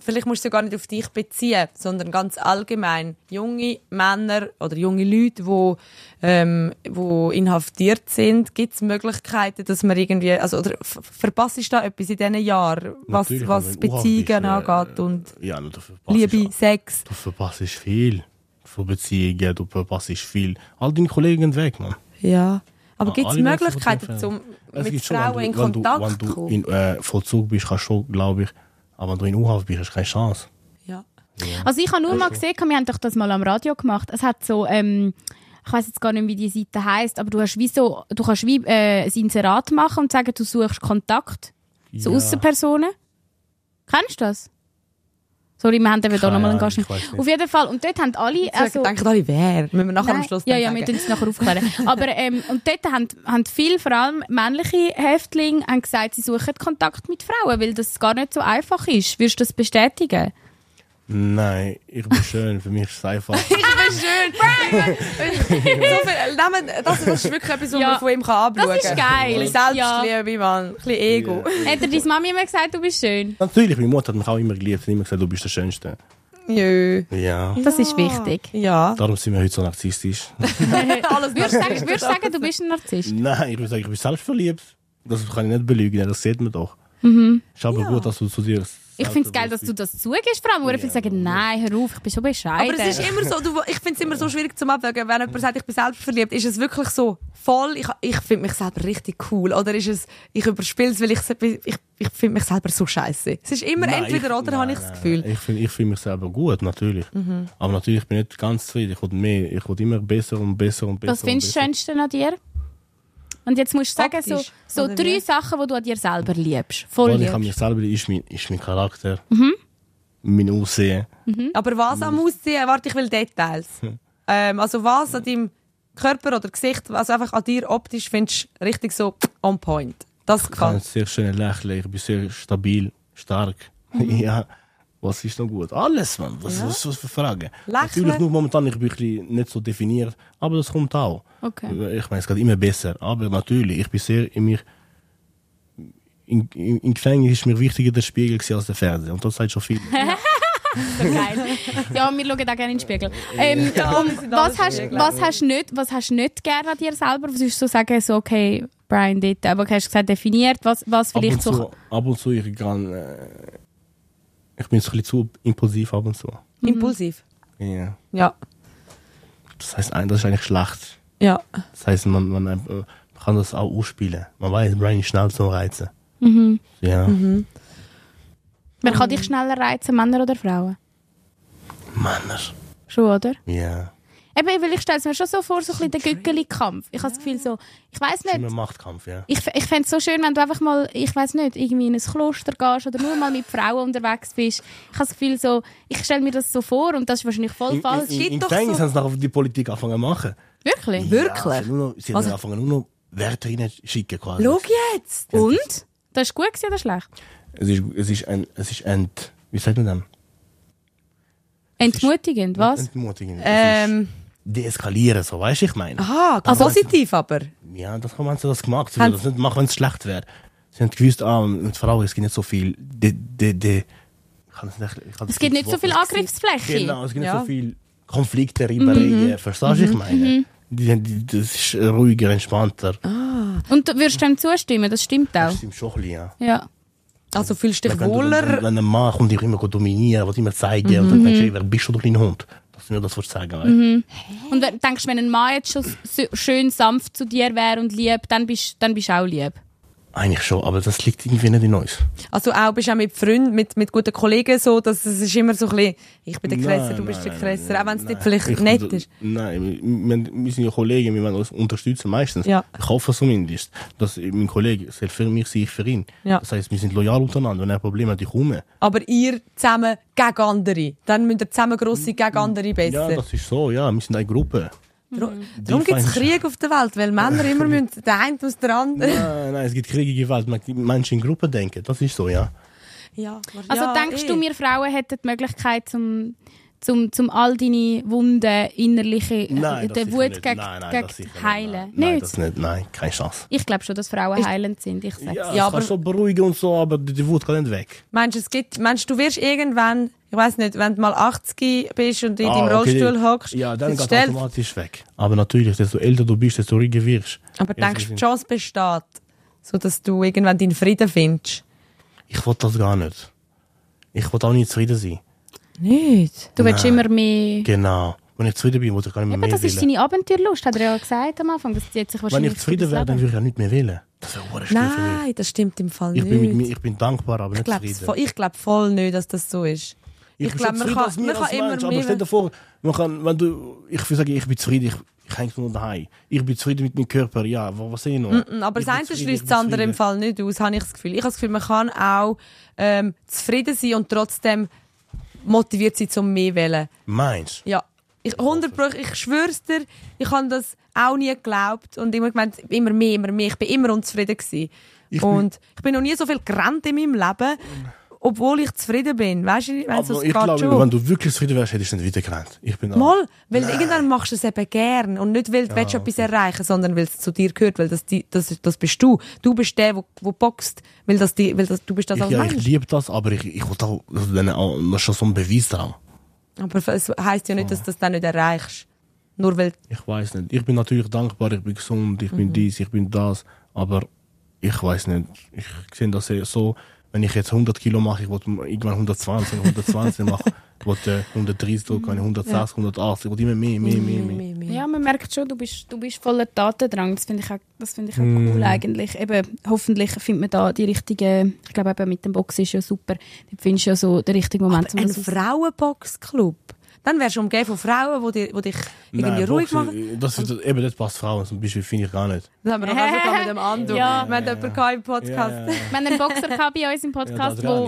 vielleicht musst du gar nicht auf dich beziehen, sondern ganz allgemein junge Männer oder junge Leute, die ähm, wo inhaftiert sind, gibt es Möglichkeiten, dass man irgendwie, also oder verpasst du da etwas in diesen Jahren, was, Natürlich, was wenn Beziehungen äh, angeht und Ja, Liebe, Sex? Du verpasst viel von Beziehungen, du verpasst viel. All deine Kollegen weg, man. Ja. Aber Ah, gibt es Möglichkeiten, mit Frauen in wenn Kontakt wenn zu du, kommen? Wenn du in äh, Vollzug bist, kannst du schon, glaube ich. Aber wenn du in U-Haft bist, hast du keine Chance. Ja. Also ich habe nur mal gesehen, wir haben doch das mal am Radio gemacht. Es hat so, ähm, ich weiß jetzt gar nicht, wie die Seite heißt, aber du hast wie so, du kannst wie äh, ein Inserat machen und sagen, du suchst Kontakt zu Ja. Außenpersonen. Kennst du das? Sorry, wir haben eben da Keine nochmal einen Gast. Auf jeden Fall. Und dort haben alle, Also, denken alle, wer? Müssen wir nachher am Nein. Schluss Ja, ja, wir tun es nachher aufklären. Aber, ähm, und dort haben, haben viele, vor allem männliche Häftlinge, haben gesagt, sie suchen Kontakt mit Frauen, weil das gar nicht so einfach ist. Würdest du das bestätigen? Nein, ich bin schön. Für mich ist es einfach. so viel, nehmen, das, das ist wirklich etwas, was Ja. man von ihm kann anschauen Das ist geil. Ein bisschen Selbstliebe, Mann. Ein bisschen Ego. Hat dir deine Mami immer gesagt, du bist schön? Natürlich, meine Mutter hat mich auch immer geliebt. Sie hat immer gesagt, du bist der Schönste. Jö. Ja. Das ist wichtig. Ja. Darum sind wir heute so narzisstisch. Alles Würdest du sagen, würdest du sagen, du bist ein Narzisst? Nein, ich würde sagen, ich bin selbstverliebt. Das kann ich nicht belügen, das sieht man doch. Ist aber gut, dass du zu dir. Ich finde es geil, dass du das zugibst, vor allem, wo viele sagen, nein, hör auf, ich bin so bescheiden. Aber es ist immer so, du, ich finde es immer so schwierig zum Abwägen, wenn jemand sagt, ich bin selbstverliebt, ist es wirklich so voll, ich, ich finde mich selber richtig cool oder ist es, ich überspiele es, weil ich, ich, ich finde mich selber so scheiße. Es ist immer Nein, entweder ich- oder, habe ich das nein, Gefühl. Ich finde ich find mich selber gut, natürlich. Mhm. Aber natürlich bin ich nicht ganz zufrieden. Ich will mehr. Ich will immer besser und besser und besser. Was findest du das Schönste an dir? Und jetzt musst du sagen, so, Optisch, so oder drei wie? Sachen, die du an dir selber liebst. Voll. Was ich an mir liebst. selber ist mein, ist mein Charakter, Mhm. mein Aussehen. Aber was am Aussehen, warte, ich will Details. ähm, also was an deinem Körper oder Gesicht, was einfach an dir optisch findest, richtig so on point. Das Ich gefällt ein sehr schönes Lächeln. Ich bin sehr stabil, stark. ja. Was ist noch gut? Alles, man. Was, was, was für Fragen? Natürlich nur momentan, ich bin ein bisschen nicht so definiert, aber das kommt auch. Okay. Ich meine, es geht immer besser. Aber natürlich, ich bin sehr in mir. In, in, in Gefängnis ist mir wichtiger der Spiegel als der Fernseher. Und das sagt schon viel. So geil. ja, wir schauen auch gerne in den Spiegel. Ähm, und was, hast, was, hast du nicht, was hast du nicht gerne an dir selber? Was würdest du sagen, so, okay, Brian, dort, aber du hast gesagt, definiert, was, was ab, und vielleicht zu, so... ab und zu, ich kann. Äh, ich bin so ein bisschen zu impulsiv ab und zu. Impulsiv. Ja. Ja. Das heißt, das ist eigentlich schlecht. Ja. Das heißt, man, man, äh, man kann das auch ausspielen. Man weiß, Brian ist schnell zum Reizen. Mhm. Ja. Wer kann dich schneller reizen, Männer oder Frauen? Männer. Schon, oder? Ja. Eben, weil ich stelle es mir schon so vor, so ein bisschen der Gückeli-Kampf. Ich habe das Gefühl so, ich weiß Das ist immer nicht, ein Machtkampf, ja. ich, ich fände es so schön, wenn du einfach mal, ich weiß nicht, irgendwie in ein Kloster gehst oder nur mal mit Frauen unterwegs bist. Ich habe das Gefühl so, ich stelle mir das so vor und das ist wahrscheinlich voll In, falsch. in, in, in Gefängnis so. haben sie nachher die Politik angefangen zu machen. Wirklich? Wirklich? Ja, sie, nur noch, sie haben angefangen nur noch Werte reinschicken quasi. Schau jetzt! Und? Das ist gut oder schlecht? Es ist, es ist ein, es ist ent, wie sagt man das? Entmutigend, was? Entmutigend. es Ähm, ist deeskalieren, so, weißt du, ich meine. aha, Also- positiv aber. Ja, das haben sie das gemacht. Sie Haben das nicht machen, wenn es schlecht wäre. Sie haben gewusst, ah, mit Frauen, es gibt nicht so viel, de, de, de, nicht, Es gibt nicht so viel Angriffsfläche. Genau, es gibt Ja. nicht so viel Konflikte, Reibereien, verstehst du, ich meine? Die, die, das ist ruhiger, entspannter. Und du würdest dem zustimmen, das stimmt auch. Das stimmt schon ein bisschen, ja. Ja. Also fühlst du dich Wenn, wohler. wenn, wenn ein Mann kommt, dich immer dominieren, will immer zeigen, und dann denkst du, wer bist du, du kleiner Hund? Du mir das willst sagen, weißt du? Und wenn, denkst du, wenn ein Mann jetzt schon so schön sanft zu dir wäre und lieb, dann bist dann bist du auch lieb. Eigentlich schon, aber das liegt irgendwie nicht in uns. Also auch bist du auch mit Freunden, mit, mit guten Kollegen so, dass es ist immer so ein bisschen, ich bin der Kresser, du bist nein, der Kresser, nein, auch wenn es nicht vielleicht Ich- nett ist. Nein, wir, wir- sind ja Kollegen, wir wollen uns unterstützen meistens. Ja. Ich hoffe zumindest, dass mein Kollege soll für mich sein, ich für ihn. Ja. Das heißt, wir sind loyal untereinander. Wenn er Probleme hat, ich komme. Aber ihr zusammen gegen andere, dann müsst ihr zusammen grosse gegen andere Ja, besser. das ist so, ja, wir sind eine Gruppe. Darum Die gibt es Krieg auf der Welt, weil Männer immer müssen, der eine aus der andere. Nein, nein, es gibt Kriege, Gewalt. Man- Die Menschen in Gruppen denken, das ist so, ja. Ja, Also ja, denkst eh. du, wir Frauen hätten die Möglichkeit, zum, zum, zum all deine Wunden, innerliche, Nein, äh, das der Wut nicht. gegen, nein, nein, heilen? Nein, nein, das nicht. Nein, keine Chance. Ich glaube schon, dass Frauen heilend sind. Ich sag's. Ja, Ja, aber- aber so beruhigen und so, aber die, Wut geht nicht weg. Meinst du, es gibt, meinst du, du wirst irgendwann, ich weiß nicht, wenn du mal 80 bist und in Ah, deinem okay, Rollstuhl hockst, Ja, dann jetzt geht automatisch weg. Aber natürlich, desto älter du bist, desto ruhiger wirst. aber Ja, denkst du, die Chance besteht, so dass du irgendwann deinen Frieden findest? Ich will das gar nicht. Ich will auch nicht zufrieden sein. Nicht. Du willst Nein. immer mehr... Genau. Wenn ich zufrieden bin, will ich gar nicht mehr, Aber mehr das ist wählen. seine Abenteuerlust, hat er ja gesagt am Anfang. Das zieht sich Wenn wahrscheinlich ich zufrieden wäre, dann würde ich ja nicht mehr wählen. Das wäre mich. Nein, das stimmt im Fall Ich nicht. bin, mit ich bin dankbar, aber ich nicht glaube zufrieden. ich glaub voll nicht, dass das so ist. Ich, bin glaube, schon man zufrieden kann, als mir als Mensch, aber stell dir vor, man kann, wenn du, ich will sagen, ich bin zufrieden, ich, ich hänge nur daheim. Ich bin zufrieden mit meinem Körper, ja, wa- was sehe ich noch? Mm, Aber Ich das bin eine zufrieden, schließt das bin andere im zufrieden. Fall nicht aus, habe ich das Gefühl. Ich habe das Gefühl, man kann auch ähm, zufrieden sein und trotzdem motiviert sein zum mehr wählen. Meins. Ja. Ich, 100 Pro, ich schwör's dir, ich habe das auch nie geglaubt und immer gemeint, immer mehr, immer mehr. Ich bin immer unzufrieden gewesen. Ich bin- und ich bin noch nie so viel gerannt in meinem Leben, obwohl ich zufrieden bin. Weißt du, wenn es ich glaube, schon. wenn du wirklich zufrieden wärst, hättest du nicht weitergerannt. Ich bin Mal, weil irgendwann machst du es eben gern und nicht, weil du willst etwas erreichen sondern weil es zu dir gehört, weil das, das, das bist du. Du bist der, der, der boxt, weil, das die, weil das, du bist das Ich, als ja, ich Mensch. liebe das, aber ich, ich will auch, dann auch, schon so ein Beweis dran. Aber es heisst ja nicht, dass du das dann nicht erreichst. Nur weil, Ich weiß nicht. Ich bin natürlich dankbar, ich bin gesund, ich Mhm. bin dies, ich bin das, aber ich weiß nicht. Ich sehe das so, wenn ich jetzt 100 Kilo mache, ich wollte irgendwann 120, 120 machen, ich wollte 130 drücken, 160, 180, ich wollte immer mehr, mehr, mehr, mehr. Ja, man merkt schon, du bist, du bist voller Tatendrang. Das finde ich auch, das finde ich auch Mm. cool eigentlich. Eben, hoffentlich findet man da die richtige, ich glaube eben mit dem Boxen ist ja super. Da findest du ja so den richtigen Moment. um ein Frauenboxclub. Dann wärst du umgeben von Frauen, die, dich- die dich irgendwie Nein, ruhig Boxen, machen. Das, das, eben, das passt Frauen zum Beispiel, finde ich gar nicht. Das haben wir doch auch schon mit dem Ando. Ja. Wir haben jemanden im Podcast. Ja, Wir haben einen Boxer bei uns im ja, Podcast, der wo...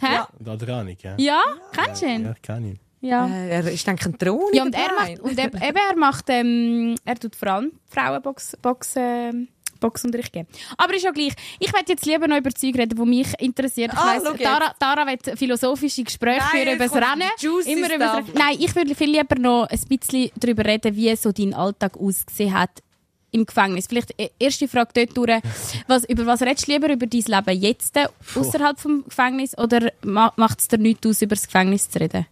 Hä? Ja. Der Adranik, ja. Ja, kennst du ihn? Ja, ich kenne ihn. Ja. Äh, Er ist denke ich ein Thron Ja, und er macht, und eben, er macht, ähm, er tut Frauen, Frauenbox, Box, ähm, Boxunterricht geben. Aber ist ja gleich. Ich werde jetzt lieber noch über Zeug reden, die mich interessiert. Ich Ah, weiss. Tara, Tara will philosophische Gespräche Nein, führen über das Rennen. Immer über das, Nein, ich würde viel lieber noch ein bisschen darüber reden, wie so dein Alltag ausgesehen hat im Gefängnis. Vielleicht äh, erste Frage dort durch. Was, über was redest du lieber? Über dein Leben jetzt, äh, außerhalb vom Gefängnis? Oder ma macht es dir nichts aus, über das Gefängnis zu reden?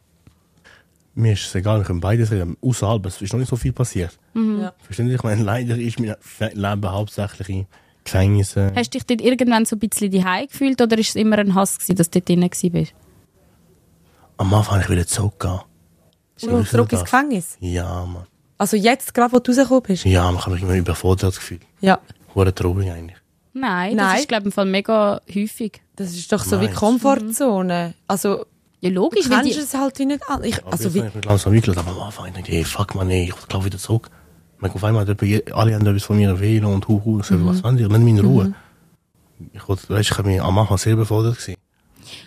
Mir ist es egal, wir können beides reden. Außerhalb, es ist noch nicht so viel passiert. Ja. Verstehen Sie? Ich meine, leider ist mein Leben hauptsächlich in Gefängnissen. Hast du dich dort irgendwann so ein bisschen daheim gefühlt oder ist es immer ein Hass gewesen, dass du dort drin warst? Am Anfang wollte ich wieder zurückgehen. Und zurück ins das? Gefängnis. Ja, Mann. Also jetzt, gerade wo du rausgekommen bist. Ja, man kann mich immer überfordert gefühlt. Ja. Hure traurig eigentlich. Nein, das Nein. ist glaube ich im Fall mega häufig. Das ist doch so wie Nice. Komfortzone. Also, Ja, du logisch, weil kennst die, es halt wie nicht an. Ich, also wie, ich mich langsam eingelassen, aber am Anfang dachte ich, hey, fuck man, nee, ich will glaube wieder zurück. Man auf einmal, hat jemand- alle haben etwas von mir wählen und hu, hu, so, was wollen die? Lass mich in Ruhe. Ich wollte, weißt, ich habe mich am Anfang sehr überfordert gewesen.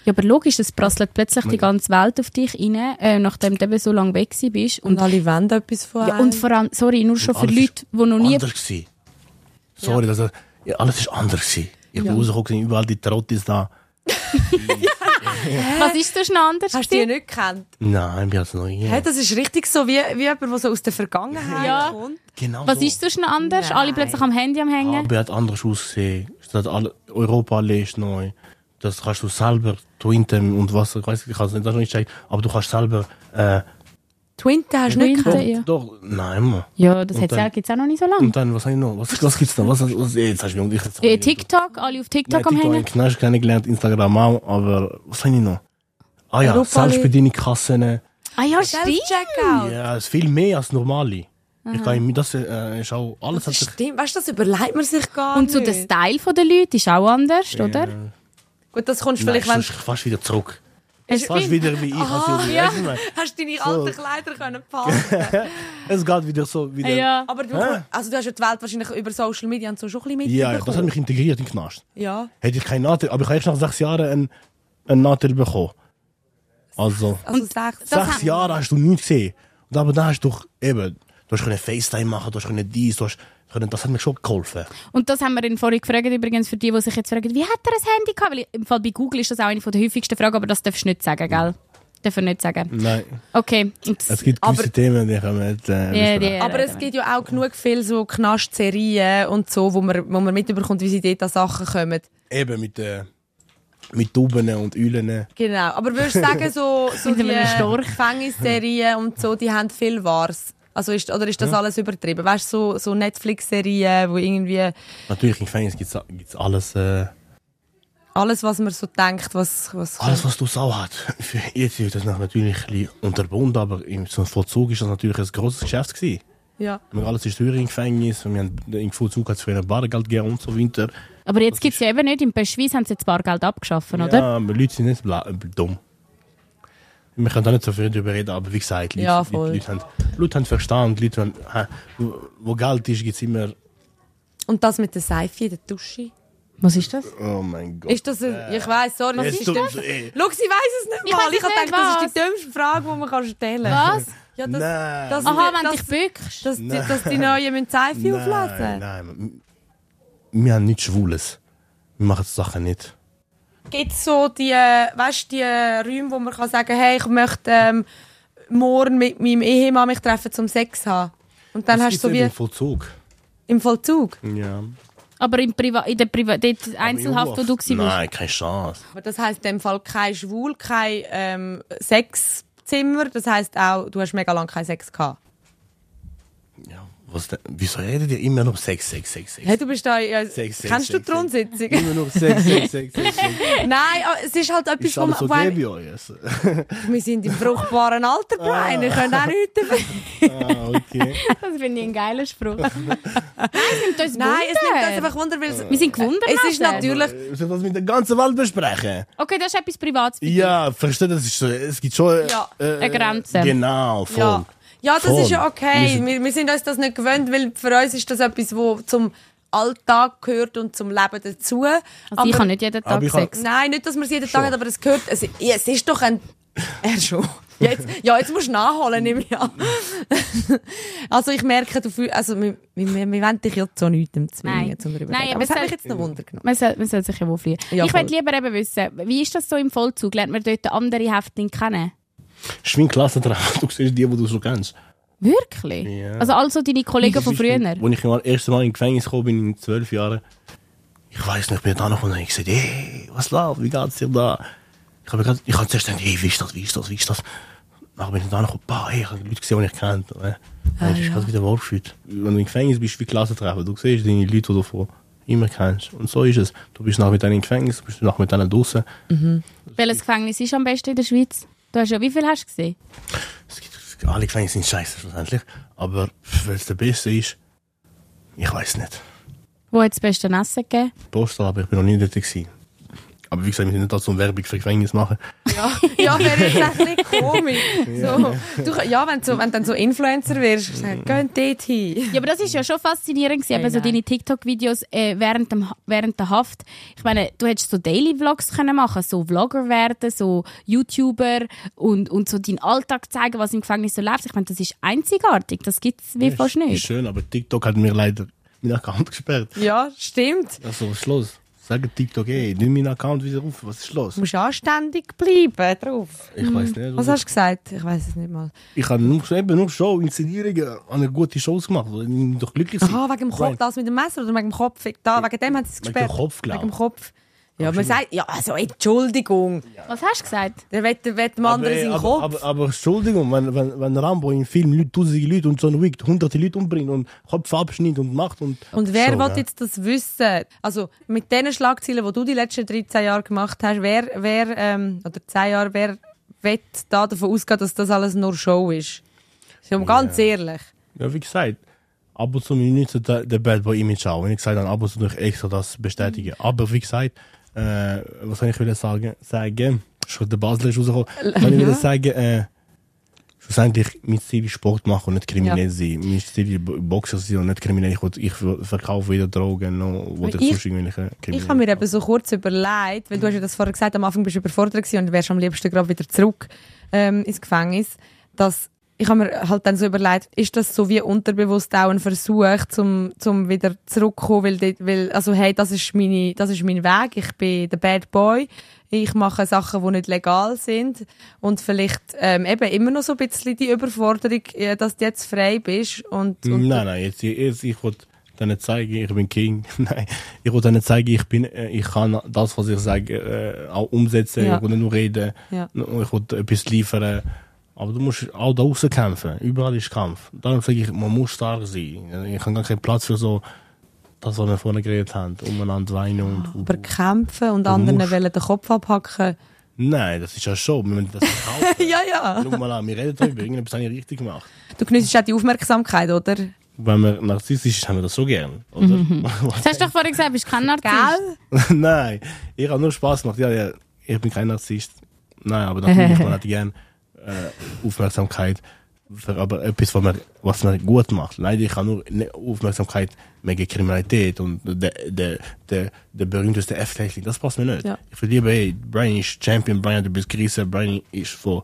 ja, aber logisch, es prasselt plötzlich die ganze Welt auf dich rein, äh, nachdem du eben so lange weg bist. und Und, alle wollen etwas von ja, und vor allem, sorry, nur schon für Leute, die noch nie... Anders gewesen. Sorry, das, ja, alles ist anders gewesen. Ich bin rausgekommen, überall die Trottis da. Was ist das schon anders? Hast du die nicht gekannt? Nein, ich bin jetzt noch hier. Hey, das ist richtig so wie, wie jemand, der so aus der Vergangenheit Ja. kommt. Genau Was so. ist das schon anders? Nein. Alle plötzlich am Handy am Hängen? Aber er hat anders ausgesehen. Statt alle, Europa ist neu. Das kannst du selber twinten und was, ich weiß, ich kann es nicht, das nicht sagen, aber du kannst selber, äh, Twinte hast du nicht Twinte, gekannt? ja. doch, nein, man. Ja, das Und dann- ja, gibt's auch noch nicht so lange. Und dann, was habe ich noch? Was, was gibt's noch? Was, was, jetzt hast du mich, ich jetzt Äh, TikTok, alle auf TikTok am TikTok habe Hängen. ich Knast kennengelernt, Instagram auch, aber was habe ich noch? Ah ja, Europa Selbstbedienungskassen. Ah ja, stimmt. Self-Checkout. Ja, es ist viel mehr als normale. Ich kann mir das äh, ist auch alles hat sich Stimmt, weißt du, das überlegt man sich gar Und nicht. so der Style der Leute ist auch anders, oder? Gut, das kommst du Nein, vielleicht, wenn sonst fast wieder zurück. Hast Fast du wieder wie ich als Ah, Junge. ja. Hast du deine alten Kleider können passen. Es geht wieder so wieder. Ja. Aber du, Hä? also du hast ja die Welt wahrscheinlich über Social Media und so schon ein bisschen Ja, mitbekommen. das hat mich integriert in den Knast. Ja. Hätte ich keinen Nachteil, aber ich habe erst nach sechs Jahren einen, einen Nachteil bekommen. Also, Also sechs. sechs Jahre hast du nichts gesehen. Und aber da hast du eben, du hast können FaceTime machen, du hast können dies, du hast können, das hat mir schon geholfen. Und das haben wir ihn vorhin gefragt, übrigens, für die, die sich jetzt fragen, wie hat er ein Handy gehabt? Weil im Fall bei Google ist das auch eine der häufigsten Fragen, aber das darfst du nicht sagen, gell? Darf ich nicht sagen. Nein. Okay. Und Es gibt gewisse Aber- Themen, die können wir nicht äh, besprechen. die- Aber es gibt ja auch genug viel so Knastserien und so, wo man, wo man mitbekommt, wie sie dort an Sachen kommen. Eben mit, äh, mit Tauben und Eulen. Genau. Aber würdest du sagen, so, so Mit die einem Storch. Gefängnisserien und so, die haben viel Wahres? Also ist, oder ist das alles übertrieben? Weißt du, so, so Netflix-Serien, wo irgendwie Natürlich, im Gefängnis gibt es alles, äh, alles, was man so denkt, was, was alles, was du Sau hat. Für jetzt wird das natürlich ein bisschen unterbunden, aber im so einem Vollzug ist das natürlich ein grosses Geschäft gewesen. Ja. Alles ist teuer im Gefängnis, wir haben im Vollzug hat es früher Bargeld gegeben und so weiter. Aber jetzt gibt es ja eben nicht, in der Schweiz haben sie jetzt Bargeld abgeschafft, oder? Ja, aber Leute sind nicht dumm. Wir können da nicht so viel darüber reden, aber wie gesagt, Leute, Ja, Leute, voll. Leute, haben, Leute haben Verstand, Leute haben, ha, wo- Geld ist, gibt es immer, Und das mit der Seife in der Dusche? Was ist das? oh mein Gott. Ist das ein, ich weiss, sorry, was ist du- das? Schau, sie weiss es nicht Ich mal. weiss Ich, es habe nicht, gedacht, das ist die dümmste Frage, die man kann stellen kann. Was? Ja, das, Nein. das, Aha, wenn das, dich bückst. dass, die, dass die Neuen mit Seife Nein, auflesen. nein, man- wir haben nichts Schwules. Wir machen die Sachen nicht. Gibt es so die, äh, weißt, die äh, Räume, wo man kann sagen hey, ich möchte ähm, morgen mit meinem Ehemann mich treffen zum Sex haben? Und dann Das hast du so wie im Vollzug. im Vollzug. Ja. Aber im Priva in der Priva dort Einzelhaft, wo du warst. warst. Nein, keine Chance. Aber das heisst in dem Fall kein Schwul, kein ähm, Sexzimmer. Das heisst auch, du hast mega lange keinen Sex gehabt. Was denn? Wieso redet ihr immer noch Sex, Sex, Sex, Sex? Hey, du bist da, ja, Sex, Sex, kennst du Sex, die Rundsitzung? Immer noch Sex, Sex, Sex, Sex, Sex. Nein, aber es ist halt etwas, Ist wo, man, bei euch? Also? wir sind im fruchtbaren Alter, Brian. Wir können auch nichts dafür. ah, okay. Das finde ich ein geiler Spruch. Nein, es nimmt uns Nein, es nimmt uns einfach Wunder, weil es, Wir sind gewundert. es ist natürlich... Wir sollen das mit der ganzen Welt besprechen. Okay, das ist etwas Privates. Ja, versteht, das ist so, es gibt schon Ja. äh, Eine Grenze. Genau, voll. Ja. Ja, das Voll. ist ja okay. Wir, wir sind uns das nicht gewöhnt, weil für uns ist das etwas, was zum Alltag gehört und zum Leben dazu. Also ich habe nicht jeden Tag aber Sex. Nein, nicht, dass man es jeden. Tag hat, aber es gehört. Es, es ist doch ein. Er schon. Jetzt, ja, jetzt musst du nachholen, nehme ich an. also ich merke, du fühl, also wir, wir, wir wollen dich ja zu nichts zwingen, Nein. zum darüber Nein, reden. aber aber es hat mich jetzt noch Wunder genommen. Man soll, man soll sich ja wohl. Ja, ich möchte lieber eben wissen, wie ist das so im Vollzug? Lernt man dort andere Häftlinge kennen? Schwing Klassentreffer, du siehst die, die du schon kennst. Wirklich? Ja. Also also deine Kollegen von früher? Als ich das erste Mal ins Gefängnis gekommen bin, in zwölf Jahren, ich weiß nicht, ich bin da noch und ich gesagt, hey, was läuft, wie geht's dir da? Ich habe ich hab zuerst gedacht, hey, wie ist das, wie ist das, wie ist das? Nachher bin ich da noch gekommen, hey, ich habe Leute gesehen, die ich kennt. Äh, dann ist gerade wieder wohlgefühlt. Wenn du im Gefängnis bist, wie Klassentreffen, du siehst deine Leute, die du von immer kennst. Und so ist es. Du bist nachher mit denen im Gefängnis, du bist nachher mit denen draußen. Welches Gefängnis ist am besten in der Schweiz? Du hast ja, wie viel hast du gesehen? Es gibt, alle Gefängnisse sind scheiße schlussendlich. Aber weil es der Beste ist, ich weiß nicht. Wo hat es das beste Essen gegeben? Postal, aber ich bin noch nie dort gewesen. Aber wie gesagt, wir sind nicht da zum Werbung für Gefängnis machen. Ja, ja wäre jetzt ein bisschen komisch. So, du, ja, wenn du, so, wenn du dann so Influencer wirst, sag, geh dort hin. Ja, aber das ist ja schon faszinierend gewesen, Hey, eben so nein. deine TikTok-Videos äh, während, dem, während der Haft. Ich meine, du hättest so Daily-Vlogs können machen, so Vlogger werden, so YouTuber und, und so deinen Alltag zeigen, was im Gefängnis so läuft. Ich meine, das ist einzigartig, das gibt es wie fast Ist nicht. schön, aber TikTok hat mir leider meinen Account gesperrt. Ja, stimmt. Also, was ist los? Sag TikTok, ey, nimm meinen Account wieder auf. Was ist los? Du musst anständig bleiben drauf. Ich weiß nicht. Was hast du gesagt? Ich weiß es nicht mal. Ich habe nur, eben nur Show, Inszenierungen, eine gute Shows gemacht. Ich bin doch glücklich. Aha, wegen dem Kopf, das mit dem Messer oder wegen dem Kopf? Da, wegen dem haben sie es Wegen gesperrt. dem Kopf, glaub Wegen dem ich. Kopf. Ja, man sagt, ja, also Entschuldigung. Was hast du gesagt? Der will, der will dem anderen seinen aber, Kopf. aber, aber Entschuldigung, wenn, wenn, wenn Rambo im Film Leute, tausende Leute und John Wick hunderte Leute umbringt und Kopf abschneidet und macht und... Und wer so, will ja. jetzt das wissen? Also mit den Schlagzeilen, die du die letzten 13 Jahre gemacht hast, wer, wer ähm, oder 10 Jahre, wer will da davon ausgehen, dass das alles nur Show ist? Sind wir ganz ehrlich. Ja, wie gesagt, ab und zu mir nicht der, der Bad Boy Image auch. Wenn ich gesagt habe, ab und zu durch extra das bestätigen. Aber wie gesagt, äh, was soll ich wieder sagen? Sagen, schon der Basler ist rausgekommen. Kann ich wieder sagen, äh, schlussendlich mein Ziel ist Sport machen und nicht kriminell Ja. sein. Mein Ziel ist Boxer sein und nicht kriminell. Ich, will, ich verkaufe wieder Drogen oder Ich- sonst irgendwelche Ich habe mir eben so kurz überlegt, weil du hast ja das vorher gesagt, am Anfang bist du überfordert gewesen und wärst am liebsten gerade wieder zurück ähm, ins Gefängnis, dass ich habe mir halt dann so überlegt, ist das so wie unterbewusst auch ein Versuch, zum, zum wieder zurückzukommen, weil, weil, also hey, das ist meine, das ist mein Weg, ich bin der Bad Boy, ich mache Sachen, die nicht legal sind und vielleicht ähm, eben immer noch so ein bisschen die Überforderung, äh, dass du jetzt frei bist und, und Nein, nein, jetzt, jetzt ich wollte denen zeigen, ich bin King. nein, ich wollte denen zeigen, ich bin, äh, ich kann das, was ich sage, äh, auch umsetzen. Ja. Ich will nicht nur reden. Ja. Ich wollte etwas liefern. Aber du musst auch da draußen kämpfen. Überall ist Kampf. Darum sage ich, man muss stark sein. Ich habe gar keinen Platz für so, das, was wir vorhin geredet haben, umeinander weinen und, aber kämpfen und anderen musst- wollen den Kopf abhacken. Nein, das ist ja schon, wir müssen das verkaufen. Ja, ja. Schau mal an, wir reden darüber, irgendetwas habe ich richtig gemacht. Du genießt auch die Aufmerksamkeit, oder? Wenn wir narzisstisch sind, haben wir das so gern, oder? Das hast du doch vorhin gesagt, du bist kein Narzisst. Nein, ich habe nur Spaß gemacht. Ja, ja, ich bin kein Narzisst. Nein, aber natürlich, man hat gern äh, Aufmerksamkeit für aber etwas, was man, was man gut macht. Leider, ich habe nur ne- Aufmerksamkeit wegen Kriminalität und der, der, der, der berühmteste F-Technik. Das passt mir nicht. Ja. Ich lieber, hey, Brian ist Champion, Brian, du bist Krise, Brian ist von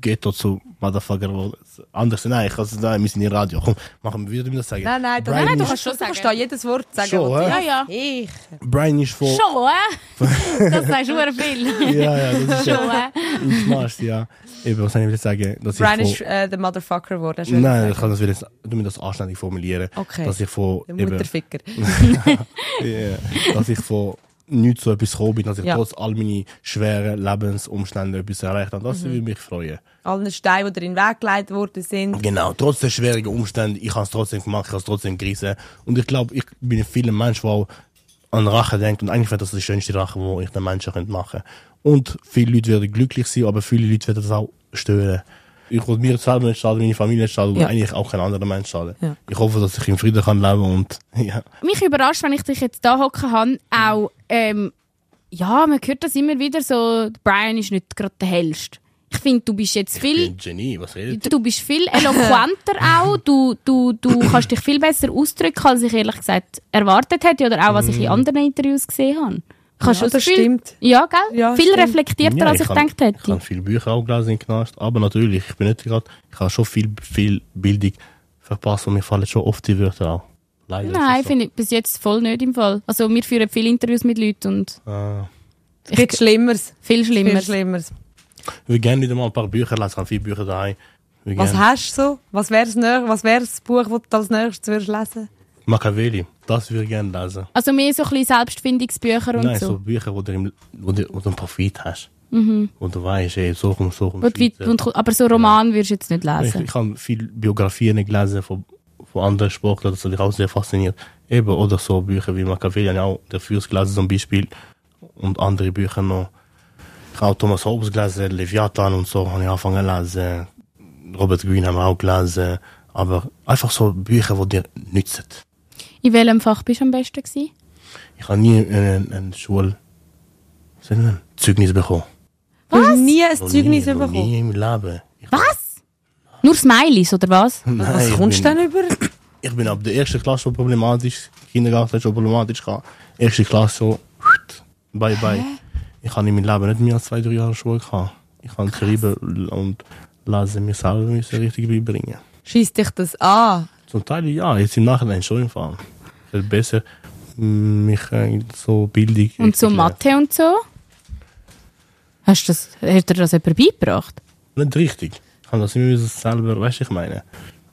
Ghetto zu Motherfucker. wo- Anders, nein, ich kann es nein, wir sind in Radio. Komm, machen wir wieder das sagen. Nein, nein, das, Brian nein, du ist- kannst schon sagen. Du kannst jedes Wort sagen. Schon, du- hä? Ja, ja. Ich. Brian ist von. Schon, äh? Das sagst du viel. Ja, ja, das ist ja. Schon, äh? Du machst, ja. Eben, was soll ich wieder sagen? Dass Brian ich ist äh, der Motherfucker geworden. du Nein, ich kann das wieder, du mir das anständig formulieren. Okay. Dass ich von, Der eben, Mutterficker. ja, dass ich von nichts zu etwas gekommen bin, dass ich Ja. trotz all meine schweren Lebensumstände etwas erreicht habe. Mhm. Das würde mich freuen. Allen Steinen, die dir in den Weg gelegt worden sind. Genau, trotz der schwierigen Umstände, ich habe es trotzdem gemacht, ich habe es trotzdem gerissen. Und ich glaube, ich bin ein vieler Mensch, der auch an Rache denkt. Und eigentlich wäre das die schönste Rache, die ich den Menschen machen könnte. Und viele Leute werden glücklich sein, aber viele Leute werden das auch stören. Ich will mir selber nicht schaden, meine Familie nicht schaden und Ja. eigentlich auch kein anderer Mensch schaden. Ja. Ich hoffe, dass ich in Frieden kann leben und ja. Mich überrascht, wenn ich dich jetzt da hocken habe, auch, ähm, ja, man hört das immer wieder so, Brian ist nicht gerade der hellste. Ich finde, du bist jetzt Ich viel, bin ein Genie, was redet du bist viel eloquenter auch, du, du, du kannst dich viel besser ausdrücken, als ich ehrlich gesagt erwartet hätte oder auch, was ich in anderen Interviews gesehen habe. Ich habe Ja, das Gefühl- stimmt. Ja, gell? Ja, viel stimmt. reflektierter, Ja, als ich kann- gedacht hätte. Ich habe viele Bücher auch gelesen in Knast, aber natürlich, ich bin nicht gerade, ich habe schon viel, viel Bildung verpasst und mir fallen schon oft die Wörter auch. Leider. Nein, so. finde ich bis jetzt voll nicht im Fall. Also wir führen viele Interviews mit Leuten und Ah. Viel Schlimmeres. viel Viel schlimmer. Schlimmeres. Ich würde gerne wieder mal ein paar Bücher lesen, ich habe viele Bücher daheim. Ich Was gerne- hast du so? Was wäre das, näch- was wär das Buch, das du als nächstes würdest lesen Machiavelli, das würde ich gerne lesen. Also mehr so ein bisschen Selbstfindungsbücher und Nein, so. so. Bücher, wo du, im, wo du, wo du einen Profit hast. Wo du weißt, ey, so kommt so und, aber so Roman würdest du jetzt nicht Ich, lesen. ich habe viele Biografien gelesen von, von anderen Sportlern, das hat mich auch sehr fasziniert. Eben, oder so Bücher wie Machiavelli, habe ich auch der Fürs gelesen zum Beispiel. Und andere Bücher noch. Ich habe auch Thomas Hobbes gelesen, Leviathan und so, habe ich angefangen zu lesen. Robert Greene haben wir auch gelesen. Aber einfach so Bücher, die dir nützen. In welchem Fach bist du am besten gewesen? Ich habe nie ein, ein Schul... was soll ich sagen? Zeugnis bekommen. Du hast nie ein Noch Zeugnis nie, noch bekommen. nie im Leben. Ich, Was? Nur Smileys, oder was? Nein, Was kommst du denn über? Ich bin ab der ersten Klasse schon problematisch, Kindergarten schon problematisch gehabt. Erste Klasse so, bye bye. Ich habe in meinem Leben nicht mehr als zwei, drei Jahre Schule gehabt. Ich habe geschrieben und lesen mir selber müssen richtig beibringen. Schießt dich das an? Zum Teil ja, jetzt im Nachhinein schon im Fall. Ich hätte besser mm, mich äh, so Bildung. Und so erklären. Mathe und so? Hast du das, hat dir das jemand beigebracht? Nicht richtig. Ich habe das immer selber, weißt du, ich meine.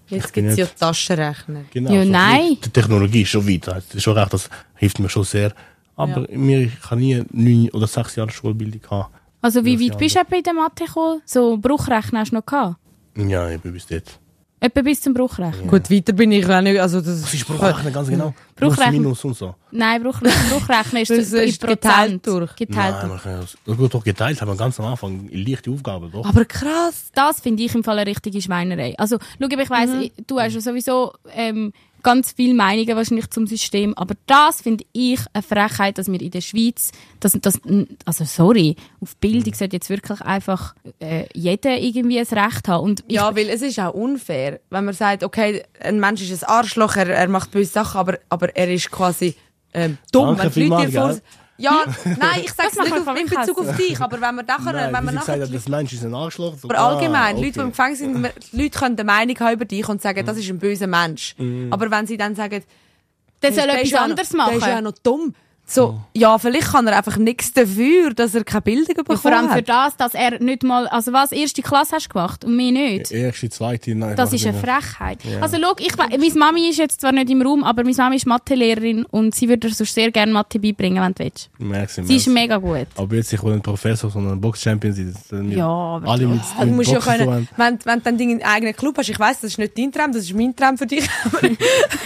Jetzt gibt es ja nicht- Taschenrechner. Genau, Ja, so nein. Die Technologie ist schon weiter. Das ist schon recht, das hilft mir schon sehr. Aber mir, ich habe nie neun oder sechs Jahre Schulbildung gehabt. Also wie Ja, weit bist du in der Mathe gekommen? So Bruchrechnen hast du noch gehabt? Ja, ich bin bis dort. Etwa bis zum Bruchrechnen? Gut, weiter bin ich auch nicht. Also das Was ist Bruchrechnen ganz genau? Plus, Bruchrechnen. Minus und so. Nein, Bruchrechnen, Bruchrechnen ist, Das ist Prozent. geteilt durch. Geteilt Nein, durch. man kann das, das doch geteilt, haben wir ganz am Anfang. Leichte Aufgabe, doch. Aber krass. Das finde ich im Fall eine richtige Schweinerei. Also, schau, ich weiss, Mhm. du hast ja sowieso ähm, ganz viele Meinungen wahrscheinlich zum System, aber das finde ich eine Frechheit, dass wir in der Schweiz, dass, dass, also sorry, auf. Bildung sollte jetzt wirklich einfach äh, jeder irgendwie ein Recht haben. Und Ja, weil es ist auch unfair, wenn man sagt, okay, ein Mensch ist ein Arschloch, er, er macht böse Sachen, aber, aber er ist quasi ähm, dumm. Danke wenn die Leute dir vor? Ja, nein, ich sage es nicht auf, in Bezug auf dich, aber wenn wir nachher, Nein, wenn wir sie nachher gesagt das Mensch ist ein Arschloch. So, aber allgemein, ah, Leute, die im okay. Gefängnis sind, Leute können eine Meinung haben über dich und sagen, das ist ein böser Mensch. Aber wenn sie dann sagen, Der soll ist etwas anderes Der ist ja machen. noch dumm. So, ja, vielleicht kann er einfach nichts dafür, dass er keine Bildung Ja, bekommen vor allem für das, dass er nicht mal, also was, erste Klasse hast du gemacht und mir nicht. Erste, zweite, nein. Das ist eine Frechheit. Also schau, ich, meine Mami ist jetzt zwar nicht im Raum, aber meine Mami ist Mathelehrerin und sie würde dir sonst sehr gerne Mathe beibringen, wenn du willst. Merci, Sie ist merci. mega gut. Aber jetzt, ich will ein Professor, sondern ein Box-Champion sein. Ja, aber Alle mit, Du mit musst ja so können, wenn, wenn du dann deinen eigenen Club hast, ich weiss, das ist nicht dein Traum, das ist mein Traum für dich, aber,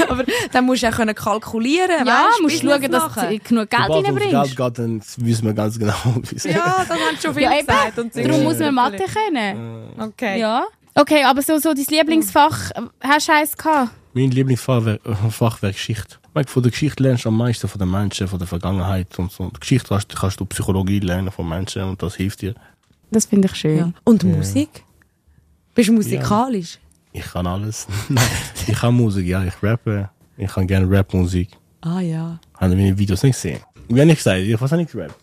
aber dann musst du auch können kalkulieren, Ja, weisst, musst schauen, dass du genug Geld Sobald es ums reinbringst. Geld geht, dann wissen wir ganz genau, wie es Ja, das haben schon viele Ja, eben. gesagt. Und Darum muss man Mathe können. Okay. Ja. Okay, aber so, so dein Lieblingsfach, hast du eins gehabt? Mein Lieblingsfach wäre äh, Fach wäre Geschichte. Weil Von der Geschichte lernst du am meisten von den Menschen, von der Vergangenheit und so. Und Geschichte kannst, kannst du Psychologie lernen von Menschen und das hilft dir. Das finde ich schön. Ja. Und Musik? Bist du musikalisch? Ich kann alles. Ich kann Musik, ja, ich rappe. Ich kann gerne Rapmusik. Ah ja. Haben meine Videos nicht gesehen. Wie habe ich gesagt, ich was habe ich gerappt?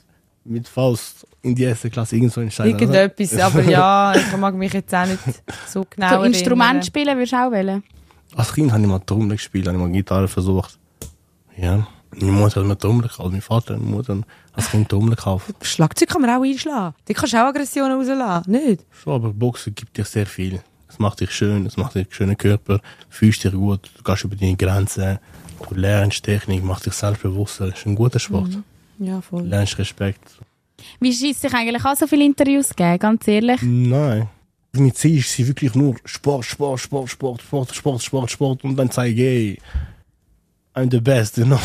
Mit Faust in die erste Klasse, irgend so ein Scheiß. Irgendetwas, aber ja, ich mag mich jetzt auch nicht so genau So erinnern. Instrument spielen würdest du auch wollen? Als Kind habe ich mal Trommel gespielt, habe ich mal Gitarre versucht. Ja. Meine Mutter hat mir Trommel gekauft, mein Vater und meine Mutter haben als Kind Trommel gekauft. Schlagzeug kann man auch einschlagen. Da kannst du auch Aggressionen rauslassen, nicht? Schon, aber Boxen gibt dir sehr viel. Es macht dich schön, es macht dich einen schönen Körper, fühlst dich gut, du gehst über deine Grenzen, du lernst Technik, machst dich selbstbewusster. Es ist ein guter Sport. Ja, voll. Du lernst Respekt. Wie schießt sich eigentlich auch so viele Interviews geben, ganz ehrlich? Nein. Mein Ziel ist sie wirklich nur Sport, Sport, Sport, Sport, Sport, Sport, Sport, Sport und dann zeige ich, I'm the best, you know.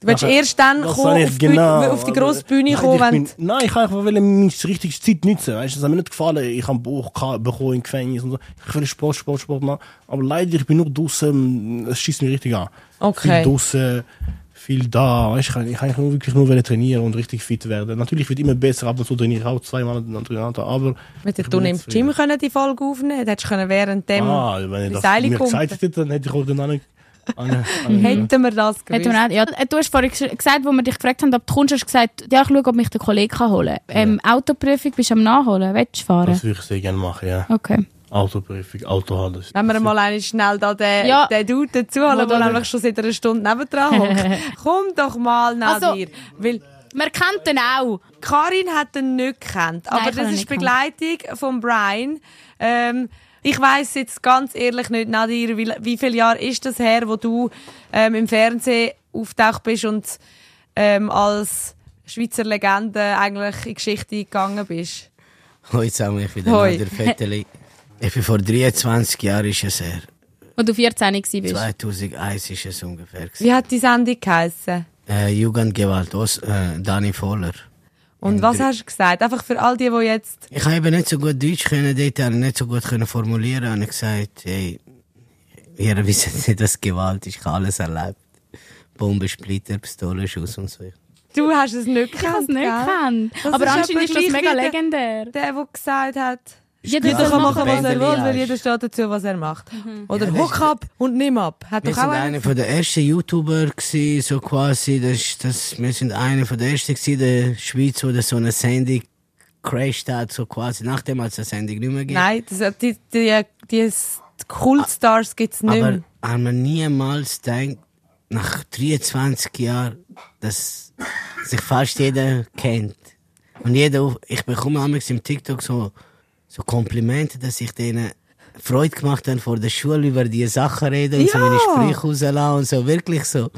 Du willst erst dann kommen, auf, Bühne, genau, auf die grosse Bühne kommen, wenn bin, du- Nein, ich wollen, meine richtige Zeit nutzen. Weißt, du, das hat mir nicht gefallen. Ich habe Buch bekommen im Gefängnis und so. Ich will Sport, Sport, Sport machen. Aber leider, ich bin nur draußen. Es schießt mich richtig an. Okay. Viel draußen, viel da. Weißt, ich kann, ich kann nur wirklich nur trainieren und richtig fit werden. Natürlich wird immer besser. Ab und zu trainiere ich auch zweimal hintereinander. Aber du bin im. Gym können die Folge aufnehmen Hättest du während dem... Ah, wenn ich das mir gesagt hätte, dann hätte ich auch den anderen. Hätten wir das gewusst. auch, ja, du hast vorhin ges- gesagt, wo wir dich gefragt haben, ob du kommst, hast du gesagt, ja, ich schaue, ob mich der Kollege kann holen kann. Ähm, Autoprüfung bist du am Nachholen, willst du fahren? das würde ich sehr gerne machen, ja. Okay. Autoprüfung, Auto haben. Das, Wenn wir mal eine schnell da den, Ja. den Dude dazu holen, Wo der nämlich schon seit einer Stunde nebendran hockt. Komm doch mal nach Also- dir. Weil Man kennt den auch. Karin hat ihn nicht gekannt. Nein, Aber habe das ist Begleitung von Brian. Ähm, ich weiss jetzt ganz ehrlich nicht, Nadir, wie, wie viele Jahre ist das her, wo du ähm, im Fernsehen auftaucht bist und ähm, als Schweizer Legende eigentlich in Geschichte gegangen bist? Hoi zusammen, ich bin der Hoi. Nader Vetteli. Ich bin vor 23 Jahren ist es her. Wo du 14 warst. 2001 ist es ungefähr. gewesen. Wie hat die Sendung geheissen? Äh, Jugendgewalt, Os, äh, Dani Voller. Und was hast du gesagt? Einfach für all die, die jetzt... Ich habe eben nicht so gut Deutsch können, dort habe ich nicht so gut können formulieren und ich gesagt, hey, ihr wisst nicht, dass Gewalt ist, ich habe alles erlebt. Bomben, Splitter, Pistolenschuss und so. Du hast es nicht Ich habe es gekannt, nicht gekannt. Aber anscheinend ist das mega wie der- legendär. Der, der gesagt hat, Jeder kann machen, was er will, weil jeder steht dazu, was er macht. Mhm. Oder Ja, hock ab und nimm ab. Hat Wir doch sind auch einer von der ersten YouTuber gsi, so quasi, das, das, wir sind einer von der ersten gsi, der Schweiz, wo das so eine Sendung crashed hat, so quasi, nachdem als es eine Sendung nicht mehr gibt. Nein, das, die, die, die Kultstars gibt es nicht Aber mehr. haben wir niemals gedacht, nach 23 Jahren, dass sich fast jeder kennt. Und jeder, ich bekomme manchmal im TikTok so, so Komplimente, dass ich denen Freude gemacht habe vor der Schule über die Sachen reden und so Ja. meine Sprüche rauslassen und so, wirklich so.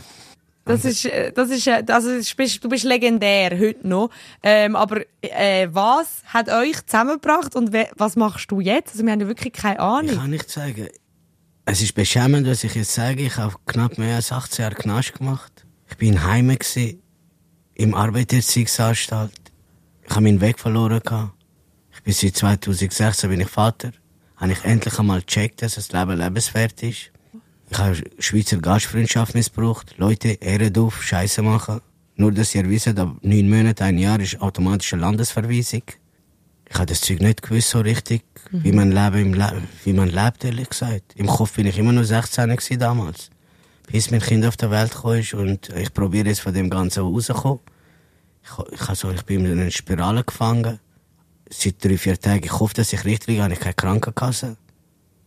Das ist, das ist, äh, das ist, bist- du bist legendär, heute noch. Ähm, aber äh, was hat euch zusammengebracht und was machst du jetzt? Also wir haben ja wirklich keine Ich Ahnung. kann nicht sagen. Es ist beschämend, was ich jetzt sage. Ich habe knapp mehr als 18 Jahre Knast gemacht. Ich bin heime im Arbeitserziehungsanstalt. Ich habe meinen Weg verloren gehabt. Bin seit 2016 bin ich Vater. Habe ich endlich einmal gecheckt, dass das Leben lebenswert ist. Ich habe Schweizer Gastfreundschaft missbraucht. Leute, Ehre auf, Scheiße machen. Nur, dass ihr wisst, ab neun Monaten, ein Jahr ist automatische Landesverweisung. Ich habe das Zeug nicht gewusst so richtig, wie man Leben im Le wie man lebt, ehrlich gesagt. Im Kopf bin ich immer noch 16 gewesen damals. Bis mein Kind auf der Welt gekommen ist und ich probiere jetzt von dem Ganzen rauszukommen. Ich, ich, also, ich bin in einer Spirale gefangen. Seit drei, vier Tagen. Ich hoffe, dass ich richtig liege. Habe ich keine Krankenkasse.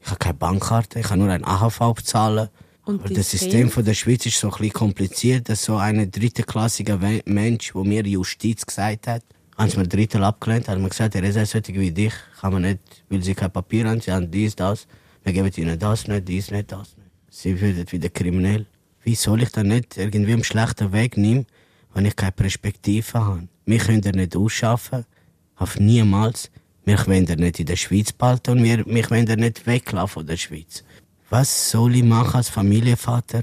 Ich habe keine Bankkarte. Ich kann nur ein AHV bezahlen. Und Aber das System von der Schweiz ist so ein bisschen kompliziert, dass so ein drittklassiger Mensch, wo mir Justiz gesagt hat, haben sie mir Drittel abgelehnt, hat mir gesagt, er ist solche wie dich, kann man nicht, weil sie kein Papier haben, sie haben dies, das, wir geben ihnen das nicht, dies nicht, das nicht. Sie werden wieder kriminell. Wie soll ich dann nicht irgendwie einen schlechten Weg nehmen, wenn ich keine Perspektive habe? Wir können ihr nicht ausschaffen, auf niemals. Wir wollen ihr nicht in der Schweiz behalten und wir, wir wollen ihr nicht weglassen von der Schweiz. Was soll ich machen als Familienvater?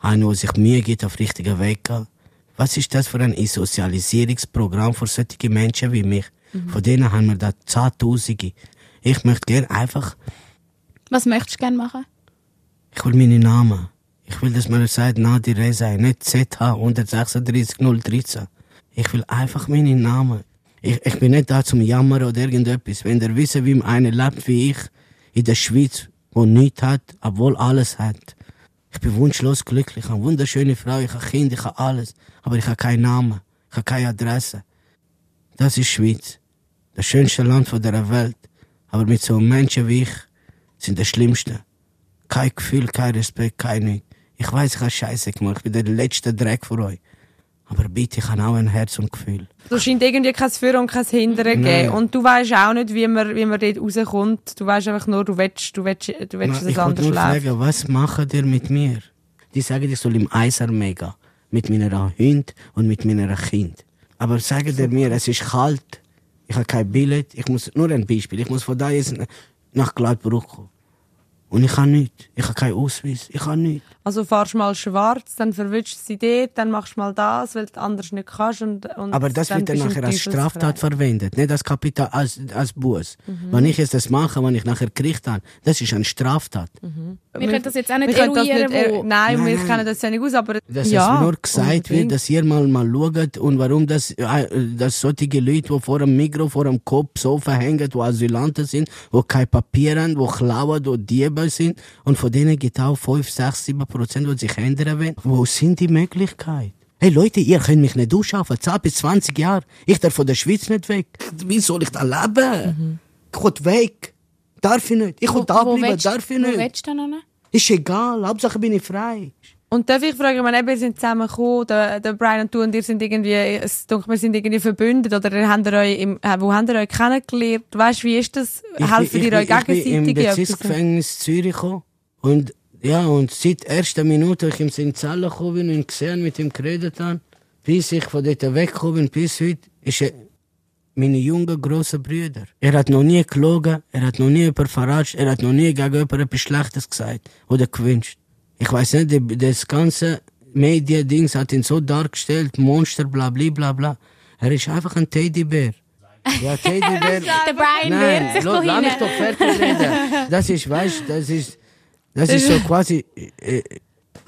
Einer, der sich Mühe gibt, auf richtigen Weg gehen? Was ist das für ein Sozialisierungsprogramm für solche Menschen wie mich? Von denen haben wir da Zehntausende. Ich möchte gerne einfach, Was möchtest du gerne machen? ich will meine Namen. Ich will, dass man sagt, Nadir Reza, nicht ZH 136013. Ich will einfach meine Namen. Ich, ich bin nicht da zum Jammern oder irgendetwas. Wenn ihr wissen, wie einer lebt wie ich, in der Schweiz, wo nichts hat, obwohl alles hat. Ich bin wunschlos glücklich, ich habe eine wunderschöne Frau, ich habe Kinder, ich habe alles. Aber ich habe keinen Namen, ich habe keine Adresse. Das ist Schweiz. Das schönste Land von der Welt. Aber mit so Menschen wie ich sind das Schlimmste. Kein Gefühl, kein Respekt, kein nichts. Ich weiß, ich habe Scheiße gemacht, ich bin der letzte Dreck für euch. Aber bitte, ich habe auch ein Herz und Gefühl. Du scheint irgendwie kein Für und kein Hindern Nein. geben. Und du weißt auch nicht, wie man, wie man dort rauskommt. Du weißt einfach nur, du willst, du willst, du willst, Na, es anders nur läuft. fragen, was macht ihr mit mir? Die sagen, ich soll im Eisarmee gehen. Mit meiner Hund und mit meiner Kind. Aber sagen ihr mir, es ist kalt. Ich habe kein Billett. Ich muss, nur ein Beispiel. Ich muss von da jetzt nach Gladbruch kommen. Und ich habe nichts. Ich habe keinen Ausweis. Ich habe nichts. Also fahrst mal schwarz, dann verwünschst du sie dort, dann machst du mal das, weil du anders nicht kannst. Und, und Aber das wird dann nachher als. Straftat verwendet, nicht als Kapital, als, als Buß. Mhm. Wenn ich jetzt das mache, wenn ich nachher Gericht habe, das ist eine Straftat. Wir können das jetzt auch nicht Wir können das eruieren, nicht, er wo... nein, Nein, wir kennen das ja nicht aus, aber Dass ja, es nur gesagt wird, dass ihr mal, mal schaut und warum das, äh, dass solche Leute, die vor dem Mikro, vor dem Kopf so verhängen, die Asylanten sind, die kein Papier haben, die klauen, die Diebe sind, und von denen gibt auch 5, 6, 7 Prozent, die sich ändern wollen. Wo sind die Möglichkeiten? Hey Leute, ihr könnt mich nicht ausschaffen, 10 bis 20 Jahre. Ich darf von der Schweiz nicht weg. Wie soll ich da leben? Ich will weg. Darf ich nicht. Ich will da wo bleiben, willst- darf ich Wo nicht. willst du denn? Ist egal, Hauptsache bin ich frei. Und darf ich fragen, wir sind zusammen gekommen, der, der Brian und du und ihr sind irgendwie, es denkt, wir sind irgendwie verbündet, oder habt ihr euch im, äh, wo habt ihr euch kennengelernt? Weißt wie ist das? Helfen ihr euch Ich bin gegenseitig? im? Bezirksgefängnis Zürich gekommen. Und, ja, und seit der ersten Minute, als ich in Zelle gekommen bin und gesehen mit ihm geredet habe, bis ich von dort weggekommen bin, bis heute, ist er meine jungen, grossen Brüder. Er hat noch nie gelogen, er hat noch nie jemanden verarscht, er hat noch nie gegen jemanden etwas Schlechtes gesagt oder gewünscht. Ich weiß nicht, das ganze Mediendings hat ihn so dargestellt, Monster, bla bla bla bla. Er ist einfach ein Teddybär. Ja, Teddybär. Der Brian Nein, lass mich doch fertig reden. Das ist, weißt das ist, das ist so quasi, äh,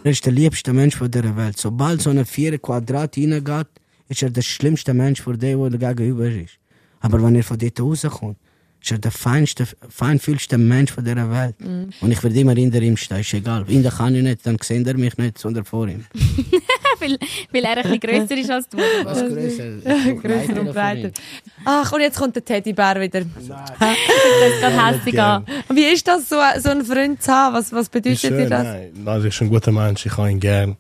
er ist der liebste Mensch von der Welt. Sobald so eine vier Quadrat reingeht, ist er der schlimmste Mensch für den, der gegenüber ist. Aber wenn er von dort rauskommt, ist er der feinste, feinfühlste Mensch von der Welt. Und ich werde immer hinter ihm stehen, ist egal. Hinter kann ich nicht, dann sehen er mich nicht, sondern vor ihm. weil, weil er ein bisschen grösser ist als du. Was größer? Grösser und breiter. Ach, und jetzt kommt der Teddybär wieder. Das geht hässlich an. Wie ist das, so, so einen Freund zu haben? Was, was bedeutet dir schön, das? nein. Also ich bin ein guter Mensch, ich habe ihn gern.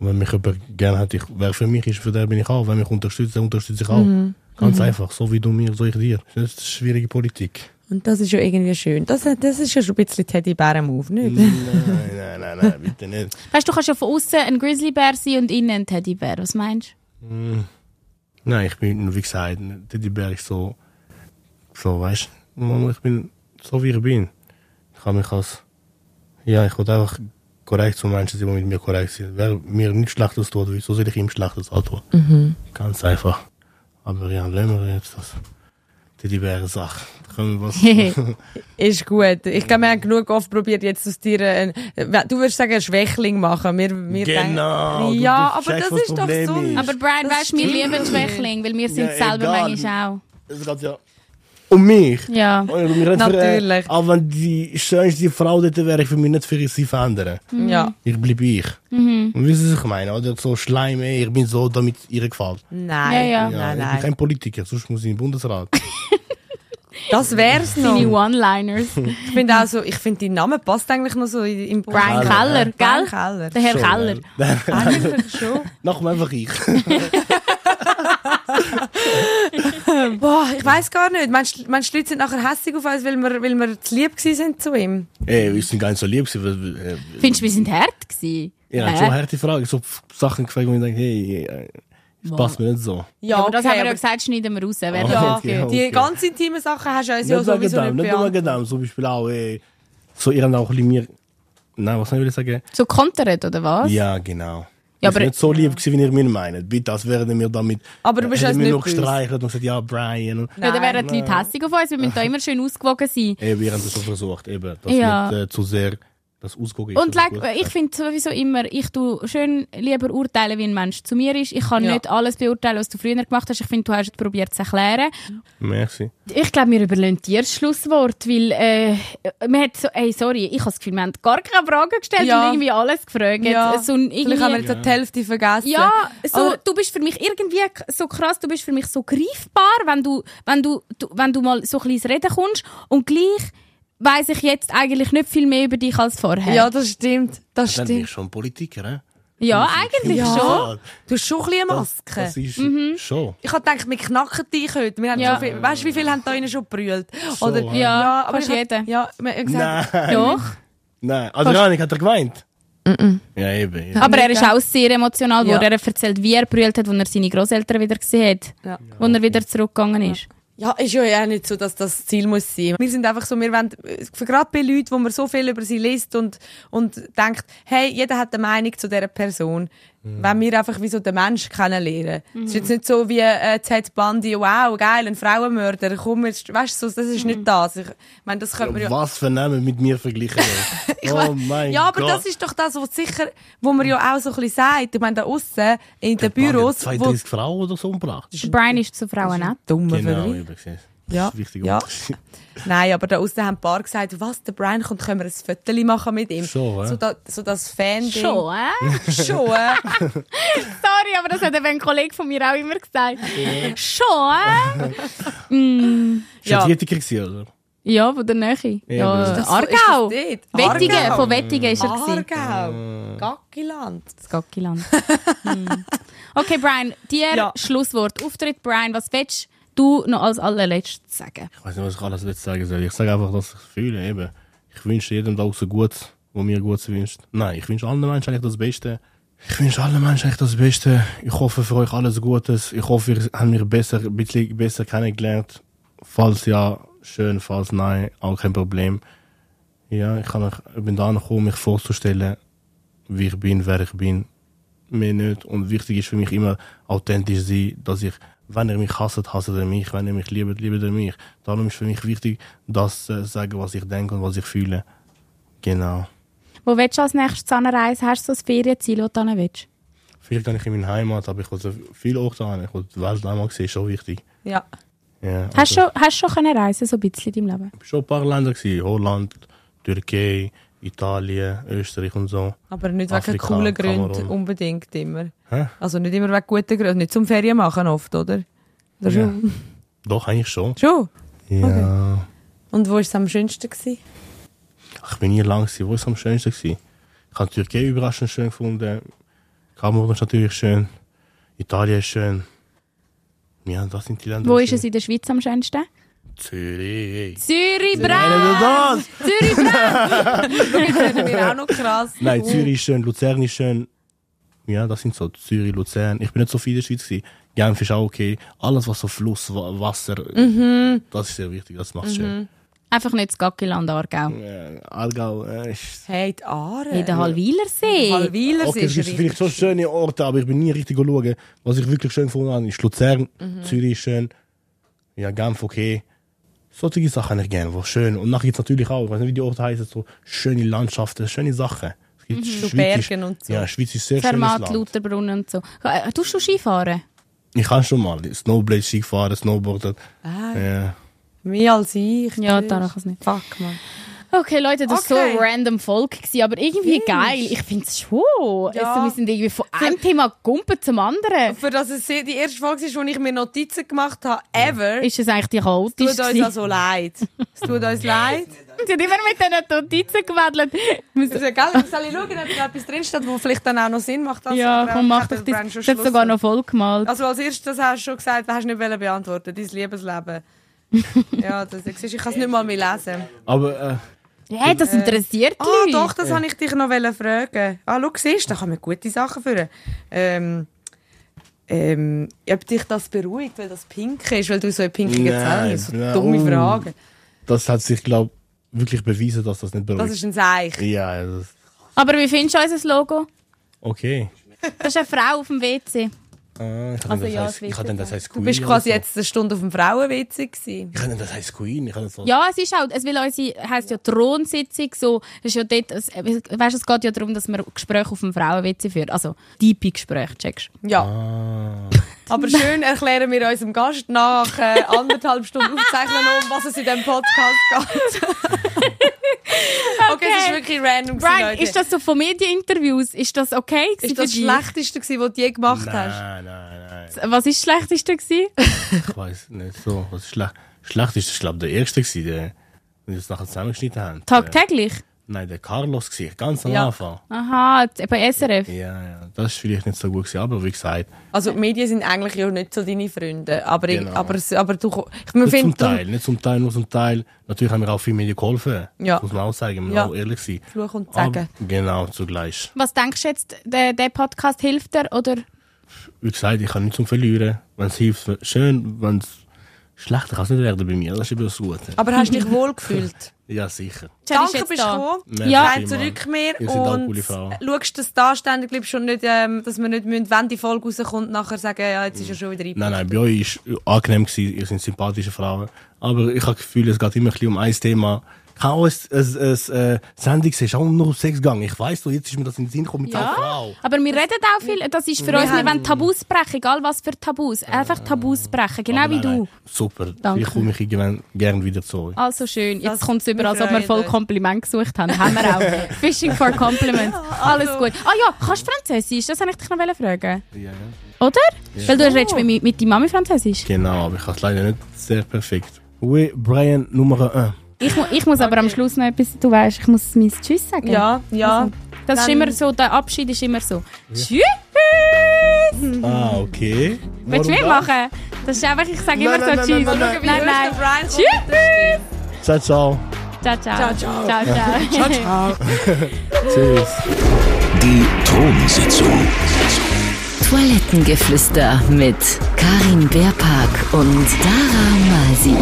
Wenn mich jemand gern hat, ich, wer für mich ist, für den bin ich auch. Wenn mich unterstützt, dann unterstütze ich auch. Ganz einfach, so wie du mir, so ich dir. Das ist schwierige Politik. Und das ist ja irgendwie schön. Das, das ist ja schon ein bisschen Teddybär-Move, nicht? nein, nein, nein, nein, bitte nicht. Weißt du, du kannst ja von außen ein Grizzlybär sein und innen ein Teddybär. Was meinst Nein, ich bin, wie gesagt, Teddybär ist so, so, weißt du, ich bin so wie ich bin. Ich habe mich als, ja, ich will einfach korrekt zu Menschen sein, die mit mir korrekt sind. Wer mir nichts Schlechtes tut, wieso soll ich ihm Schlechtes antun? Ganz einfach. Aber ja, lassen wir jetzt das. Können wir was. Ist gut. Ich glaube, wir haben genug oft probiert, jetzt aus dir ein, du würdest sagen, einen Schwächling machen. Wir, wir Genau, denken- Ja, du aber checkst, das ist doch so. ist. Aber Brian, Das weißt du, wir lieben. Schwächling, weil wir sind Ja, selber egal. manchmal auch. Es geht ja Um mich. Ja. Mich Für, Natürlich. äh, auch wenn die schönste Frau dort wäre, ich will mich nicht für sie verändern. Ja. Ich bleibe ich. Und wissen Sie, was ich meine? Oder so Schleim, ey, ich bin so, damit ihr gefällt. Nein. Ja, ja. Ja, Nein, ich bin kein Politiker, sonst muss ich in den Bundesrat. Das wär's noch. Seine One-Liners. Ich finde auch so, ich finde, dein Name passt eigentlich noch so in- im Brian Keller, Keller, Brian gell? Keller. Der Herr Schon, Keller. ja. Eigentlich schon. Nachher einfach ich. Boah, ich weiß gar nicht. Meinst du, meinst du, Leute sind nachher hässlich auf uns, weil wir, weil wir zu lieb sind zu ihm? Ey, wir sind gar nicht so lieb gewesen. weil, äh, Findest du, wir sind hart gewesen? Ja, Hä? schon harte Frage. So Sachen gefragt, wo ich denke, hey, äh, das passt mir nicht so. Ja, aber das okay, haben wir ja gesagt, schneiden wir raus. Wer das Ja, gehört. okay. die ganz intimen Sachen hast du uns ja sowieso gedam, nicht nicht nur gedam. Zum Beispiel auch, ey, so ihr habt auch ein bisschen mir, nein, was soll ich sagen? So kontert, oder was? Ja, genau. Ja, aber- nicht so lieb gewesen, wie ihr mir meint. Bitte, das wären wir damit. Aber du bist nicht noch gestreichelt und gesagt, ja, Brian. Und, Ja, dann wären die Leute hässlich auf uns. Wir müssen da immer schön ausgewogen sein. ey, wir haben das schon versucht, eben, dass Ja. nicht äh, zu sehr das ausgucken Und like, ich finde sowieso immer, ich tu schön lieber urteilen, wie ein Mensch zu mir ist. Ich kann Ja. nicht alles beurteilen, was du früher gemacht hast. Ich finde, du hast es probiert zu erklären. Merci. Ich glaube, wir überlassen dir das Schlusswort, weil äh, man hat so, ey, sorry, ich habe das Gefühl, wir haben gar keine Fragen gestellt Ja. und irgendwie alles gefragt. Ja. So, Vielleicht haben wir irgendwie, jetzt die Hälfte vergessen. ja, so, Oder- du bist für mich irgendwie so krass, du bist für mich so greifbar, wenn du, wenn du, du wenn du mal so ein bisschen ins Reden kommst und gleich weiss ich jetzt eigentlich nicht viel mehr über dich als vorher. Ja, das stimmt. Das Dann bin ich stimmt. schon Politiker, hä? Ja, eigentlich Ja. schon. Du hast schon ein bisschen eine Maske. Das ist Mhm. schon. Ich habe gedacht, wir knacken dich heute. Wir haben Ja. viel, weißt du, wie viele haben da innen schon gebrüllt? Schon, Oder, ja. Ja, aber fast jeder. Ja, wir haben gesagt, Nein. Doch. Nein. Adrianik hat er geweint. Ja, eben. Ja. Aber er ist auch sehr emotional Ja. geworden. Er hat erzählt, wie er brüllt hat, als er seine Großeltern wieder gesehen hat. Ja. Als er wieder zurückgegangen ist. Ja, ist ja auch nicht so, dass das Ziel muss sein. Wir sind einfach so, wir wollen, äh, gerade bei Leuten, wo man so viel über sie liest und, und denkt, hey, jeder hat eine Meinung zu dieser Person. Wenn wir einfach wie so den Mensch kennenlernen. Es ist jetzt nicht so wie äh, Ted Bundy, wow, geil, ein Frauenmörder, komm jetzt, weißt du, so, das ist nicht das. Ich meine, das könnte man ja... Was für Namen mit mir verglichen oh mein- mein ja, aber Gott. das ist doch das, was sicher, wo man ja auch so ein bisschen sagt. Ich meine, da aussen in den Büros, wo 32 Frauen oder so umgebracht. Brian ist zu Frauen nett. dummer Genau, Vergleich. Ja, Das ist ein wichtiger ja. Nein, aber da außen haben ein paar gesagt, was, der Brian kommt, können wir ein Foto machen mit ihm. Schon, hä? so, da, so das fan Schon, äh? Schon, äh? Sorry, aber das hat eben ein Kollege von mir auch immer gesagt. Schon, äh? mm, Ist Ja. ja. Gewesen, oder? ja, von der Nähe. Ja, Ist das Aargau. ist das? Wettigen, Aargau? von Wettigen ist er. gewesen. Aargau. Gackiland. Das Gackiland. Hm. Okay, Brian, dir Ja. Schlusswort. Auftritt, Brian, was willst du noch als allerletztes sagen? Ich weiß nicht, was ich alles sagen soll. Ich sage einfach, dass ich fühle. Eben. Ich wünsche jedem da draußen gut, wo mir gut wünscht. Nein, ich wünsche allen Menschen eigentlich das Beste. Ich wünsche allen Menschen eigentlich das Beste. Ich hoffe für euch alles Gutes. Ich hoffe, ihr habt mich besser, ein bisschen besser kennengelernt. Falls ja, schön, falls nein, auch kein Problem. Ja, ich, kann ich bin da gekommen, mich vorzustellen, wie ich bin, wer ich bin. Mehr nicht. Und wichtig ist für mich immer authentisch sein, dass ich, wenn ihr mich hasst, hasst ihr mich. Wenn ihr mich liebt, liebt ihr mich. Darum ist für mich wichtig, das zu sagen, was ich denke und was ich fühle. Genau. Wo willst du als nächstes anreisen? Hast du so ein Ferienziel, wo du hin willst? Vielleicht gehe ich in meine Heimat, aber ich will so viel Orte an. Ich will die Welt einmal sehen, ist schon wichtig. Ja. Ja, Hast du also, schon, hast du schon können reisen, so ein bisschen in deinem Leben? Ich war schon ein paar Länder gewesen. Holland, Türkei, Italien, Österreich und so. Aber nicht wegen Afrika, coolen Gründen unbedingt immer. Hä? Also nicht immer wegen guten Gründen. Nicht zum Ferien machen oft, oder? Oder Ja. schon? Doch, eigentlich schon. Schon? Ja. Und wo war es am schönsten? Gewesen? Ach, ich bin nie lang gewesen. Wo war es am schönsten gewesen? Ich habe die Türkei überraschend schön gefunden. Kamerun ist natürlich schön. Italien ist schön. Ja, das sind die Länder. Wo ist es in der Schweiz am schönsten? Zürich. Zürich, das! Zürich, Bra! Das finden wir auch noch krass. Nein, Zürich ist schön, Luzern ist schön. Ja, das sind so Zürich, Luzern. Ich bin nicht so viel in der Schweiz gewesen. Genf ist auch okay. Alles, was so Fluss, Wa- Wasser, das ist sehr wichtig. Das macht schön. Einfach nicht das Gackiland, Aargau. Äh, Aargau äh, ist... Hey, die Aare. In der Halwilersee. Halwiler Okay, es ist gibt vielleicht schon schöne Orte, aber ich bin nie richtig schauen. Was ich wirklich schön gefunden habe, ist Luzern, Zürich ist schön. Ja, Genf okay. Solche Sachen gerne, was schön. Und nachher gibt es natürlich auch, ich weiß nicht, wie die Orte heißen, so schöne Landschaften, schöne Sachen. Es gibt So ist- Bergen und so. Ja, Schweiz ist sehr schönes Zermatt, Land. Lauterbrunnen und so. Äh, Tust du Skifahren? Ich kann schon mal Snowblade, Skifahren, Snowboarden. Ah. Ja. Mehr als ich. Ja, ist- kann es nicht. Fuck, man. Okay, Leute, das war Okay. so ein random Folge, gewesen, aber irgendwie geil. Ich finde es schon. Ja. Also, wir sind irgendwie von einem Thema gumpen zum anderen. Für das es die erste Folge ist, wo ich mir Notizen gemacht habe, ever, Ist es eigentlich die es chaotisch? tut uns also leid. Es tut uns leid. Sie hat immer mit diesen Notizen gewedelt. Also, gell, soll ich schauen, ob da etwas drinsteht, wo vielleicht dann auch noch Sinn macht? Das Ja, komm, mach doch das. Du hast sogar noch voll gemalt. Also als erstes, hast du schon gesagt, das hast du nicht wollen beantworten, dein Liebesleben. ja, das, ich kann es nicht mal mehr lesen. Aber äh, Hey, das interessiert Ah, die Leute. doch, das wollte ich dich noch fragen. Ah, schau, siehst du, da kann man gute Sachen führen. Ähm, ähm, ob dich das beruhigt, weil das pink ist, weil du so eine pinkige Zähne hast. So nein, dumme oh. Fragen. das hat sich, glaube wirklich bewiesen, dass das nicht beruhigt. Das ist ein Seich. ja, ja, das, Aber wie findest du unser Logo? okay. Das ist eine Frau auf dem WC. Ah, ich Also ja, heißt, ich hatte das heißt Du Queen. bist oder quasi so. jetzt eine Stunde auf dem Frauenwitze gewesen. Ich hatte das heißt Queen. Ich so. Ja, es ist auch, es will unsere, heisst ja Thronsitzung, so, es ist ja dort, es, weißt, es geht ja darum, dass man Gespräche auf dem Frauenwitze führt, also tiefe Gespräche, checkst Ja. Ah. Aber schön erklären wir unserem Gast nach äh, anderthalb Stunden Aufzeichnen, um was es in diesem Podcast geht. okay, es ist wirklich random. gewesen, Brian, Leute. ist das so von Medieninterviews, ist das okay ist das dich? Schlechteste, gewesen, was du je gemacht hast? Nein, nein, nein. Was ist das Schlechteste gewesen? Ich weiß nicht so. Was ist schlecht? Schlecht ist, ich glaube, der erste gewesen, der, den wir das nachher zusammengeschnitten haben. Tagtäglich? Nein, der Carlos gewesen, ganz am Ja. Anfang. Aha, bei SRF. Ja, ja. Das ist vielleicht nicht so gut gewesen, aber wie gesagt, Also die Medien sind eigentlich ja nicht so deine Freunde, aber, ich, Genau. aber, es- aber du, ich nicht zum finde, Teil, nicht zum Teil, nur zum Teil. Natürlich haben wir auch viel Medien geholfen. Ja. Muss man auch sagen, muss Ja. man auch ehrlich sein. Fluch und Sagen. Aber, genau, zugleich. Was denkst du jetzt, der, der Podcast hilft dir, oder? Wie gesagt, ich kann nicht zum Verlieren. Wenn es hilft, schön, wenn es schlechter kann es nicht werden bei mir. Das ist immer das Gute. aber hast du dich wohl gefühlt? Ja, sicher. Danke, bist du da. gekommen. Ja. Kein zurück mehr und coole Frau. schaust, dass da ständig bleibst und nicht, ähm, dass wir nicht müssen, wenn die Folge rauskommt, nachher sagen, ja, jetzt ist er schon wieder rein. Nein, nein, bei euch war es angenehm, gewesen. ihr seid sympathische Frauen. Aber ich habe das Gefühl, es geht immer ein bisschen um ein Thema. Ich habe auch ein, ein, ein, äh, Sendung gesehen, ist auch nur Sex gegangen. Ich weiss doch, jetzt ist mir das in den Sinn gekommen mit einer Frau. Aber wir reden auch viel, das ist für uns, wir wollen Tabus brechen, egal was für Tabus. Einfach Tabus brechen, genau wie nein, du. nein, Super. Danke. Ich komme mich irgendwann gerne wieder zurück. Also schön. Jetzt kommt es über, wir als ob wir voll. Kompliment gesucht haben. haben wir auch. Fishing for Compliments. Alles gut. Ah ja, kannst du Französisch? Das wollte ich dich noch fragen. Ja, ja. Oder? Weil du redest mit, mit deiner Mami Französisch. Genau, aber ich kann es leider nicht sehr perfekt. Oui, Brian Nummer 1. Ich, mu- ich muss aber am Schluss noch etwas, du weißt, ich muss mein Tschüss sagen. Ja, ja. Das ist immer so, der Abschied ist immer so. Tschüss! Ah, okay. Willst du mitmachen? Das ist einfach, ich sage immer Nein, so nein, nein, Tschüss. nein, nein, nein. hörst nein. du Brian? Tschüss! Ciao, ciao. Ciao, ciao. Ciao, ciao. ciao. ciao. Tschüss. Die Thronsitzung. Toilettengeflüster mit Karin Beerpark und Dara Masi.